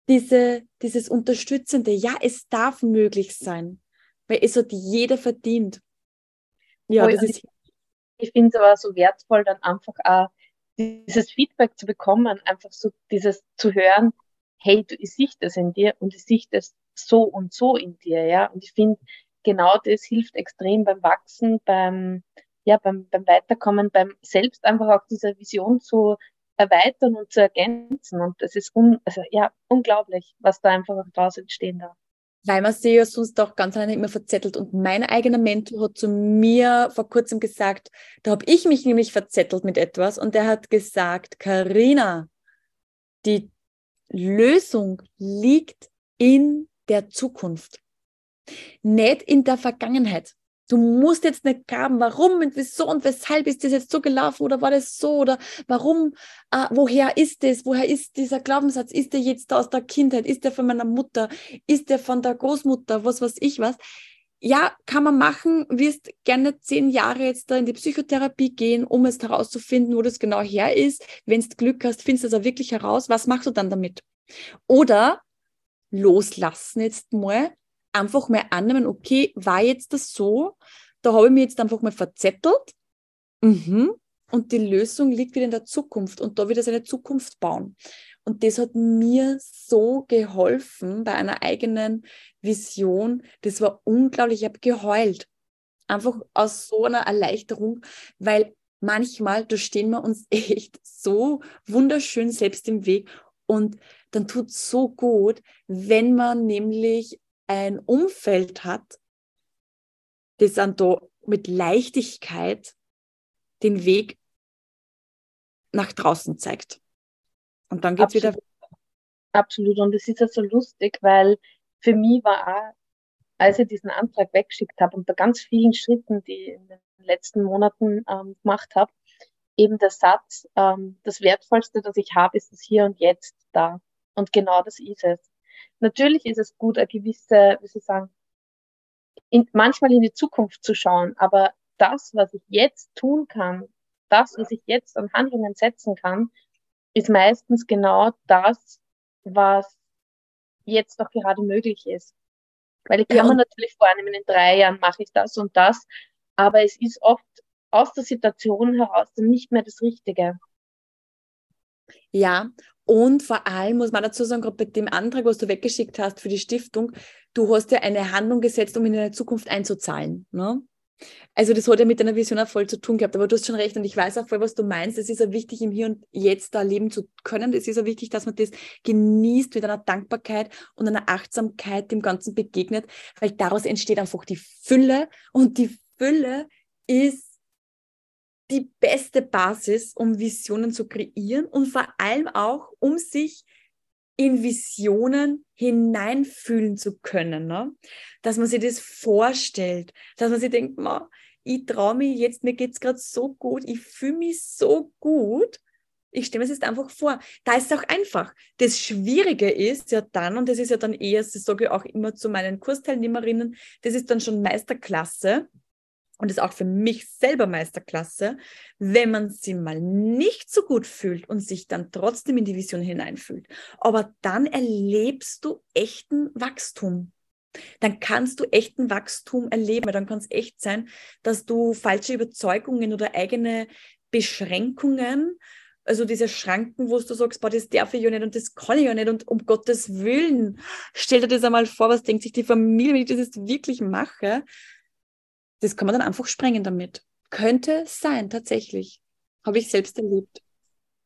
diese, dieses Unterstützende, ja, es darf möglich sein, weil es hat jeder verdient. Ja, oh, das ist. Ich finde es aber so wertvoll, dann einfach auch dieses Feedback zu bekommen, einfach so dieses zu hören, hey, du, ich sehe das in dir und ich sehe das so und so in dir, ja. Und ich finde, genau das hilft extrem beim Wachsen, beim, ja, beim, beim Weiterkommen, beim selbst einfach auch dieser Vision zu erweitern und zu ergänzen. Und das ist un also, ja, unglaublich, was da einfach daraus entstehen darf. Weil man sich ja sonst auch ganz alleine immer verzettelt. Und mein eigener Mentor hat zu mir vor kurzem gesagt, da habe ich mich nämlich verzettelt mit etwas und der hat gesagt, Karina, die Lösung liegt in der Zukunft, nicht in der Vergangenheit. Du musst jetzt nicht graben, warum und wieso und weshalb ist das jetzt so gelaufen oder war das so oder warum, äh, woher ist das, woher ist dieser Glaubenssatz, ist der jetzt aus der Kindheit, ist der von meiner Mutter, ist der von der Großmutter, was weiß ich was. Ja, kann man machen, wirst gerne zehn Jahre jetzt da in die Psychotherapie gehen, um es herauszufinden, wo das genau her ist. Wenn du Glück hast, findest du das auch wirklich heraus. Was machst du dann damit? Oder loslassen jetzt mal einfach mal annehmen, okay, war jetzt das so? Da habe ich mich jetzt einfach mal verzettelt. Mhm. Und die Lösung liegt wieder in der Zukunft und da wieder seine Zukunft bauen. Und das hat mir so geholfen bei einer eigenen Vision. Das war unglaublich. Ich habe geheult. Einfach aus so einer Erleichterung, weil manchmal, da stehen wir uns echt so wunderschön selbst im Weg. Und dann tut es so gut, wenn man nämlich ein Umfeld hat, das dann da mit Leichtigkeit den Weg nach draußen zeigt. Und dann geht es wieder. Absolut. Und es ist ja so lustig, weil für mich war auch, als ich diesen Antrag weggeschickt habe und bei ganz vielen Schritten, die ich in den letzten Monaten ähm, gemacht habe, eben der Satz, ähm, das Wertvollste, das ich habe, ist das Hier und Jetzt da. Und genau das ist es. Natürlich ist es gut, eine gewisse, wie Sie sagen, in, manchmal in die Zukunft zu schauen, aber das, was ich jetzt tun kann, das, was ich jetzt an Handlungen setzen kann, ist meistens genau das, was jetzt doch gerade möglich ist. Weil ich kann ja, mir natürlich vornehmen, in drei Jahren mache ich das und das, aber es ist oft aus der Situation heraus dann nicht mehr das Richtige. Ja, und vor allem muss man dazu sagen, gerade bei dem Antrag, was du weggeschickt hast für die Stiftung, du hast ja eine Handlung gesetzt, um in eine Zukunft einzuzahlen. Ne? Also das hat ja mit deiner Vision auch voll zu tun gehabt, aber du hast schon recht und ich weiß auch voll, was du meinst. Es ist ja wichtig, im Hier und Jetzt da leben zu können. Es ist ja wichtig, dass man das genießt mit einer Dankbarkeit und einer Achtsamkeit dem Ganzen begegnet, weil daraus entsteht einfach die Fülle und die Fülle ist die beste Basis, um Visionen zu kreieren und vor allem auch, um sich in Visionen hineinfühlen zu können. Ne? Dass man sich das vorstellt, dass man sich denkt, Ma, ich traue mich jetzt, mir geht es gerade so gut, ich fühle mich so gut. Ich stelle mir das jetzt einfach vor. Da ist es auch einfach. Das Schwierige ist ja dann, und das ist ja dann eher, das sage ich auch immer zu meinen Kursteilnehmerinnen, das ist dann schon Meisterklasse, und ist auch für mich selber Meisterklasse, wenn man sie mal nicht so gut fühlt und sich dann trotzdem in die Vision hineinfühlt. Aber dann erlebst du echten Wachstum. Dann kannst du echten Wachstum erleben. Dann kann es echt sein, dass du falsche Überzeugungen oder eigene Beschränkungen, also diese Schranken, wo du sagst, boah, das darf ich ja nicht und das kann ich ja nicht und um Gottes Willen, stell dir das einmal vor, was denkt sich die Familie, wenn ich das jetzt wirklich mache? Das kann man dann einfach sprengen damit. Könnte sein, tatsächlich. Habe ich selbst erlebt.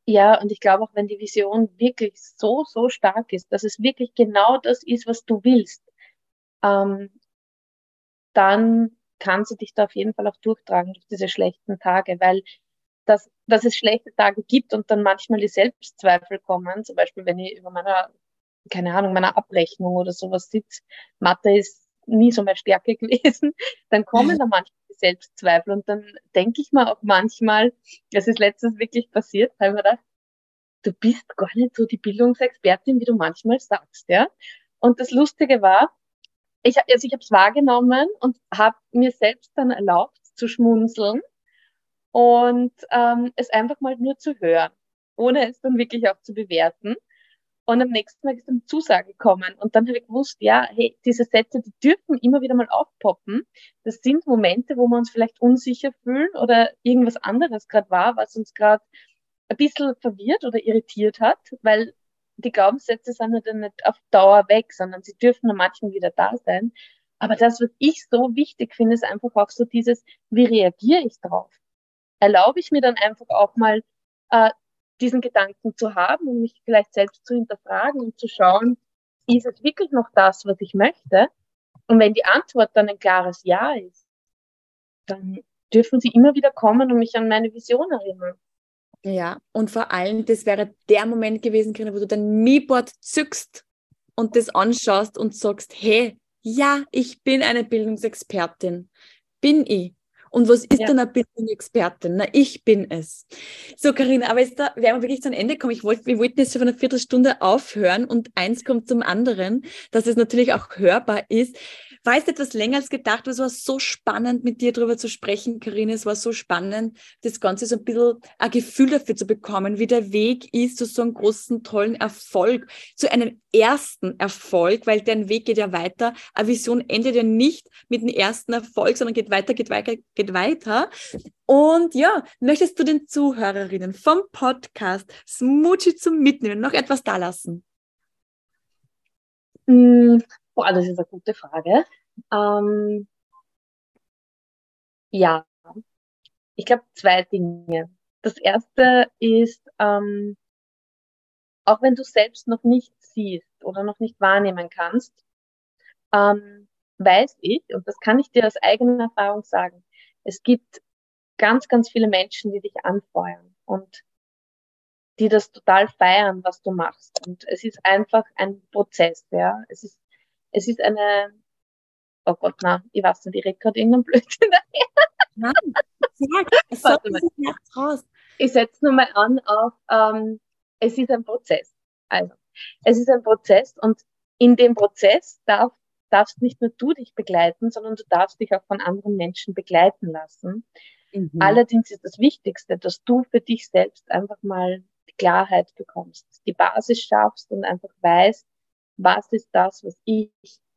Ja, und ich glaube auch, wenn die Vision wirklich so, so stark ist, dass es wirklich genau das ist, was du willst, ähm, dann kann sie dich da auf jeden Fall auch durchtragen durch diese schlechten Tage, weil dass, dass es schlechte Tage gibt und dann manchmal die Selbstzweifel kommen, zum Beispiel wenn ich über meiner, keine Ahnung, meiner Abrechnung oder sowas sitze, Mathe ist nie so meine Stärke gewesen, dann kommen da manchmal die Selbstzweifel und dann denke ich mir auch manchmal, das ist letztens wirklich passiert, habe ich mir gedacht, du bist gar nicht so die Bildungsexpertin, wie du manchmal sagst, ja. Und das Lustige war, ich, also ich habe es wahrgenommen und habe mir selbst dann erlaubt zu schmunzeln und ähm, es einfach mal nur zu hören, ohne es dann wirklich auch zu bewerten. Und am nächsten Tag ist eine Zusage gekommen. Und dann habe ich gewusst, ja, hey, diese Sätze, die dürfen immer wieder mal aufpoppen. Das sind Momente, wo wir uns vielleicht unsicher fühlen oder irgendwas anderes gerade war, was uns gerade ein bisschen verwirrt oder irritiert hat, weil die Glaubenssätze sind ja dann nicht auf Dauer weg, sondern sie dürfen dann manchmal wieder da sein. Aber das, was ich so wichtig finde, ist einfach auch so dieses, wie reagiere ich drauf? Erlaube ich mir dann einfach auch mal äh, diesen Gedanken zu haben und mich vielleicht selbst zu hinterfragen und zu schauen, ist es wirklich noch das, was ich möchte? Und wenn die Antwort dann ein klares Ja ist, dann dürfen sie immer wieder kommen und mich an meine Vision erinnern. Ja, und vor allem, das wäre der Moment gewesen, wo du dein Mi-Board zückst und das anschaust und sagst, hey, ja, ich bin eine Bildungsexpertin. Bin ich. Und was ist ja. denn eine Bildungsexpertin? Na, ich bin es. So, Karina, aber jetzt da werden wir wirklich zu einem Ende kommen. Ich wollte, wir wollten jetzt schon von einer Viertelstunde aufhören und eins kommt zum anderen, dass es natürlich auch hörbar ist war es etwas länger als gedacht, aber es war so spannend, mit dir darüber zu sprechen, Karine. Es war so spannend, das Ganze so ein bisschen ein Gefühl dafür zu bekommen, wie der Weg ist zu so einem großen, tollen Erfolg, zu einem ersten Erfolg, weil dein Weg geht ja weiter. Eine Vision endet ja nicht mit dem ersten Erfolg, sondern geht weiter, geht weiter, geht weiter. Und ja, möchtest du den Zuhörerinnen vom Podcast Smoochie zum Mitnehmen noch etwas da lassen? Mm, Boah, das ist eine gute Frage. Ähm, ja, ich glaube zwei Dinge. Das erste ist, ähm, auch wenn du selbst noch nicht siehst oder noch nicht wahrnehmen kannst, ähm, weiß ich, und das kann ich dir aus eigener Erfahrung sagen, es gibt ganz, ganz viele Menschen, die dich anfeuern und die das total feiern, was du machst. Und es ist einfach ein Prozess, ja. Es ist es ist eine, oh Gott, na, ich weiß nicht, ich rede gerade irgendeinen Blödsinn daher. Nein, sag, sag raus. Ich setze nur mal an auf, ähm, es ist ein Prozess. Also, es ist ein Prozess und in dem Prozess darf, darfst nicht nur du dich begleiten, sondern du darfst dich auch von anderen Menschen begleiten lassen. Mhm. Allerdings ist das Wichtigste, dass du für dich selbst einfach mal die Klarheit bekommst, die Basis schaffst und einfach weißt, was ist das, was ich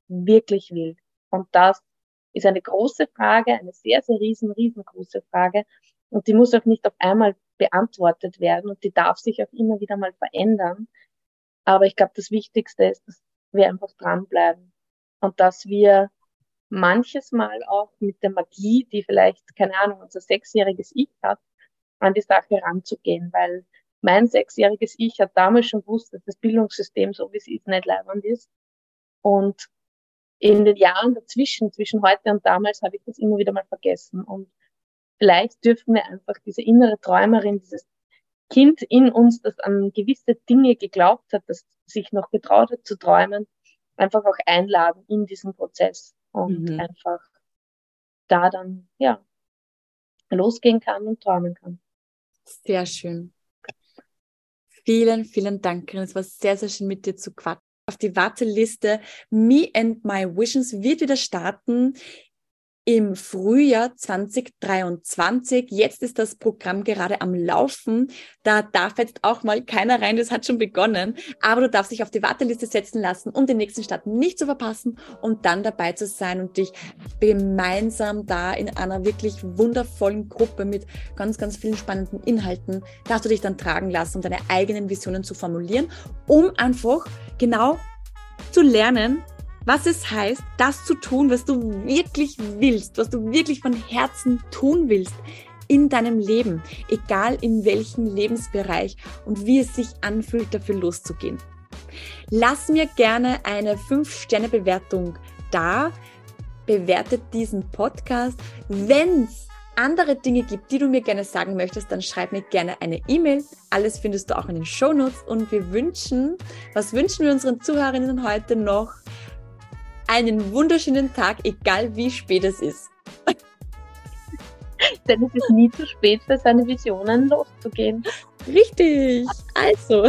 wirklich will. Und das ist eine große Frage, eine sehr, sehr riesen, riesengroße Frage. Und die muss auch nicht auf einmal beantwortet werden und die darf sich auch immer wieder mal verändern. Aber ich glaube, das Wichtigste ist, dass wir einfach dranbleiben und dass wir manches Mal auch mit der Magie, die vielleicht, keine Ahnung, unser sechsjähriges Ich hat, an die Sache ranzugehen, weil mein sechsjähriges Ich hat damals schon gewusst, dass das Bildungssystem, so wie es ist, nicht leibend ist. Und in den Jahren dazwischen, zwischen heute und damals, habe ich das immer wieder mal vergessen. Und vielleicht dürfen wir einfach diese innere Träumerin, dieses Kind in uns, das an gewisse Dinge geglaubt hat, das sich noch getraut hat zu träumen, einfach auch einladen in diesen Prozess und mhm. einfach da dann, ja, losgehen kann und träumen kann. Sehr schön. Vielen, vielen Dank, Es war sehr, sehr schön mit dir zu quatschen. Auf die Warteliste Me and My Visions wird wieder starten im Frühjahr 2023. Jetzt ist das Programm gerade am Laufen. Da darf jetzt auch mal keiner rein, das hat schon begonnen. Aber du darfst dich auf die Warteliste setzen lassen, um den nächsten Start nicht zu verpassen und dann dabei zu sein und dich gemeinsam da in einer wirklich wundervollen Gruppe mit ganz, ganz vielen spannenden Inhalten, darfst du dich dann tragen lassen, um deine eigenen Visionen zu formulieren, um einfach genau zu lernen, was es heißt, das zu tun, was du wirklich willst, was du wirklich von Herzen tun willst in deinem Leben, egal in welchem Lebensbereich und wie es sich anfühlt, dafür loszugehen. Lass mir gerne eine 5-Sterne-Bewertung da. Bewertet diesen Podcast. Wenn es andere Dinge gibt, die du mir gerne sagen möchtest, dann schreib mir gerne eine E-Mail. Alles findest du auch in den Show Notes. Und wir wünschen, was wünschen wir unseren Zuhörerinnen heute noch? Einen wunderschönen Tag, egal wie spät es ist. Denn es ist nie zu spät für seine Visionen loszugehen. Richtig. Also,